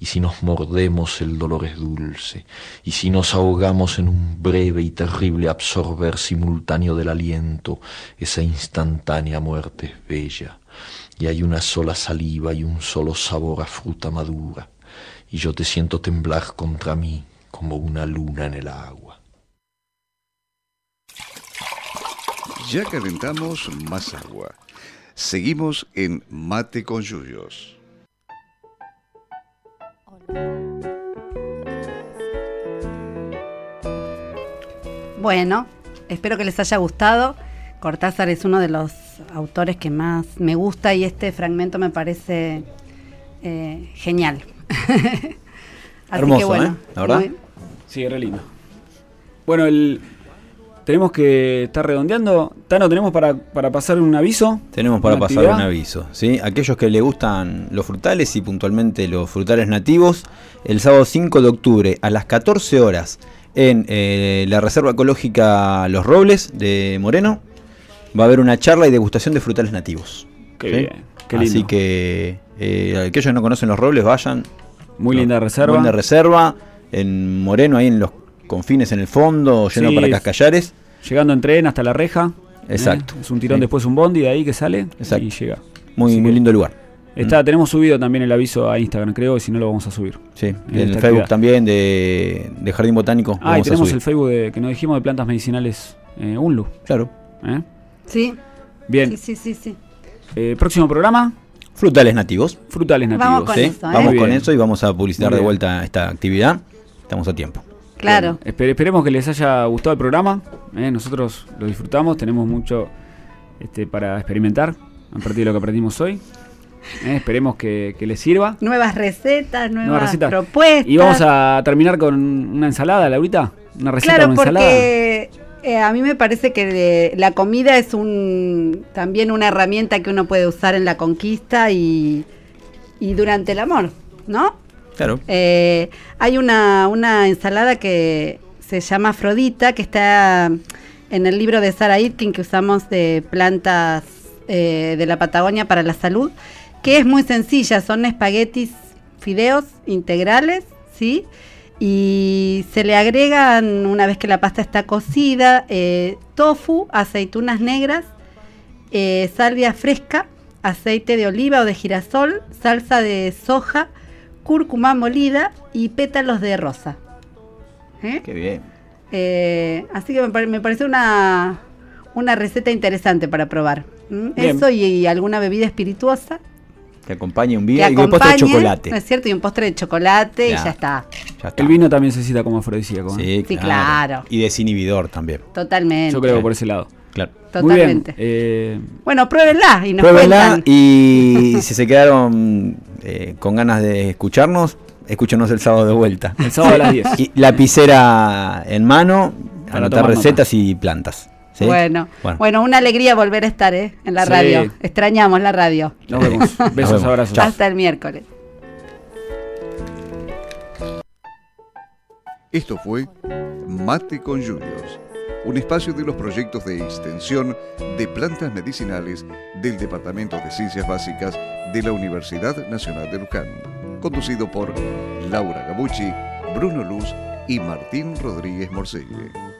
Speaker 9: Y si nos mordemos el dolor es dulce, y si nos ahogamos en un breve y terrible absorber simultáneo del aliento, esa instantánea muerte es bella, y hay una sola saliva y un solo sabor a fruta madura y yo te siento temblar contra mí como una luna en el agua.
Speaker 1: Ya calentamos más agua. Seguimos en Mate con Yuyos.
Speaker 3: Bueno, espero que les haya gustado. Cortázar es uno de los autores que más me gusta y este fragmento me parece eh, genial. *laughs* Así
Speaker 5: Hermoso, ¿eh? La verdad.
Speaker 3: muy-
Speaker 4: Sí, re lindo. Bueno, el, tenemos que estar redondeando. Tano, ¿tenemos para, para pasar un aviso?
Speaker 5: Tenemos para
Speaker 4: ¿Una
Speaker 5: pasar
Speaker 4: actividad?
Speaker 5: un aviso. ¿sí? Aquellos que le gustan los frutales y puntualmente los frutales nativos, el sábado 5 de octubre a las 14 horas en eh, la Reserva Ecológica Los Robles de Moreno va a haber una charla y degustación de frutales nativos.
Speaker 4: Qué
Speaker 5: ¿sí?
Speaker 4: bien, qué lindo.
Speaker 5: Así que eh, aquellos que no conocen Los Robles vayan.
Speaker 4: Muy linda reserva.
Speaker 5: Linda reserva. En Moreno, ahí en los confines en el fondo, yendo
Speaker 4: Sí,
Speaker 5: para
Speaker 4: es-
Speaker 5: Cascallares.
Speaker 4: Llegando en tren hasta la reja.
Speaker 5: Exacto.
Speaker 4: ¿eh? Es un tirón
Speaker 5: Sí.
Speaker 4: después un bondi de ahí que sale
Speaker 5: Exacto.
Speaker 4: y llega.
Speaker 5: Muy,
Speaker 4: Así
Speaker 5: muy lindo lugar.
Speaker 4: Está, tenemos subido también el aviso a Instagram, creo, y si no lo vamos a subir.
Speaker 5: Sí,
Speaker 4: En
Speaker 5: el Facebook
Speaker 4: actividad.
Speaker 5: también de, de Jardín Botánico.
Speaker 4: Ah, y tenemos
Speaker 5: subir.
Speaker 4: el Facebook de, que nos dijimos de plantas medicinales eh, UNLU.
Speaker 5: Claro.
Speaker 4: ¿eh?
Speaker 3: Sí,
Speaker 4: Bien,
Speaker 3: sí, sí, sí, sí.
Speaker 4: eh, próximo programa,
Speaker 5: Frutales nativos.
Speaker 4: frutales nativos.
Speaker 3: Vamos con
Speaker 5: ¿sí?
Speaker 3: eso, ¿eh?
Speaker 5: Vamos con eso y vamos a publicitar de vuelta esta actividad. Estamos a tiempo.
Speaker 3: Claro.
Speaker 4: Bueno, espe- esperemos que les haya gustado el programa. ¿eh? Nosotros lo disfrutamos, tenemos mucho este, para experimentar a partir de lo que aprendimos hoy. ¿eh? Esperemos que, que les sirva.
Speaker 3: Nuevas recetas, nuevas,
Speaker 4: Nuevas recetas.
Speaker 3: propuestas.
Speaker 4: Y vamos a terminar con una ensalada, Laurita. Una receta
Speaker 3: Claro,
Speaker 4: de una ensalada.
Speaker 3: porque eh, a mí me parece que de- la comida es un también una herramienta que uno puede usar en la conquista y, y durante el amor, ¿no?
Speaker 5: Claro.
Speaker 3: Eh, hay una, una ensalada que se llama Afrodita, que está en el libro de Sarah Itkin que usamos de plantas eh, de la Patagonia para la salud, que es muy sencilla, son espaguetis, fideos integrales, ¿sí? Y se le agregan, una vez que la pasta está cocida, eh, tofu, aceitunas negras, salvia fresca, aceite de oliva o de girasol, salsa de soja, cúrcuma molida y pétalos de rosa. ¿Eh?
Speaker 5: Qué bien.
Speaker 3: Eh, así que me, pare- me parece una, una receta interesante para probar. ¿Mm? Eso y, y alguna bebida espirituosa.
Speaker 5: Que acompañe un vino y un postre de chocolate.
Speaker 3: ¿no es cierto? Y un postre de chocolate
Speaker 5: Ya.
Speaker 3: y ya está.
Speaker 5: Ya está.
Speaker 4: El vino también se cita como afrodisíaco. ¿eh?
Speaker 5: Sí,
Speaker 3: Sí, claro.
Speaker 5: Y desinhibidor también.
Speaker 3: Totalmente.
Speaker 4: Yo creo que por ese lado.
Speaker 5: Claro.
Speaker 4: Muy bien.
Speaker 3: Totalmente.
Speaker 4: eh,
Speaker 3: Bueno, pruébenla y nos
Speaker 5: Pruébenla
Speaker 3: cuentan.
Speaker 5: y si se quedaron eh, con ganas de escucharnos, escúchenos el sábado de vuelta.
Speaker 4: el sábado a las 10.
Speaker 5: Y lapicera en mano,
Speaker 4: Para
Speaker 5: anotar recetas y plantas. ¿sí?
Speaker 3: Bueno,
Speaker 5: Bueno.
Speaker 3: bueno, una alegría volver a estar ¿eh? en la
Speaker 4: Sí.
Speaker 3: radio. Extrañamos la radio.
Speaker 4: Nos vemos. *laughs* Besos,
Speaker 5: vemos.
Speaker 4: abrazos.
Speaker 5: Chao.
Speaker 3: Hasta el miércoles.
Speaker 1: Esto fue Mate con Yuyos, un espacio de los proyectos de extensión de plantas medicinales del Departamento de Ciencias Básicas de la Universidad Nacional de Luján, conducido por Laura Gabucci, Bruno Luz y Martín Rodríguez Morcelle.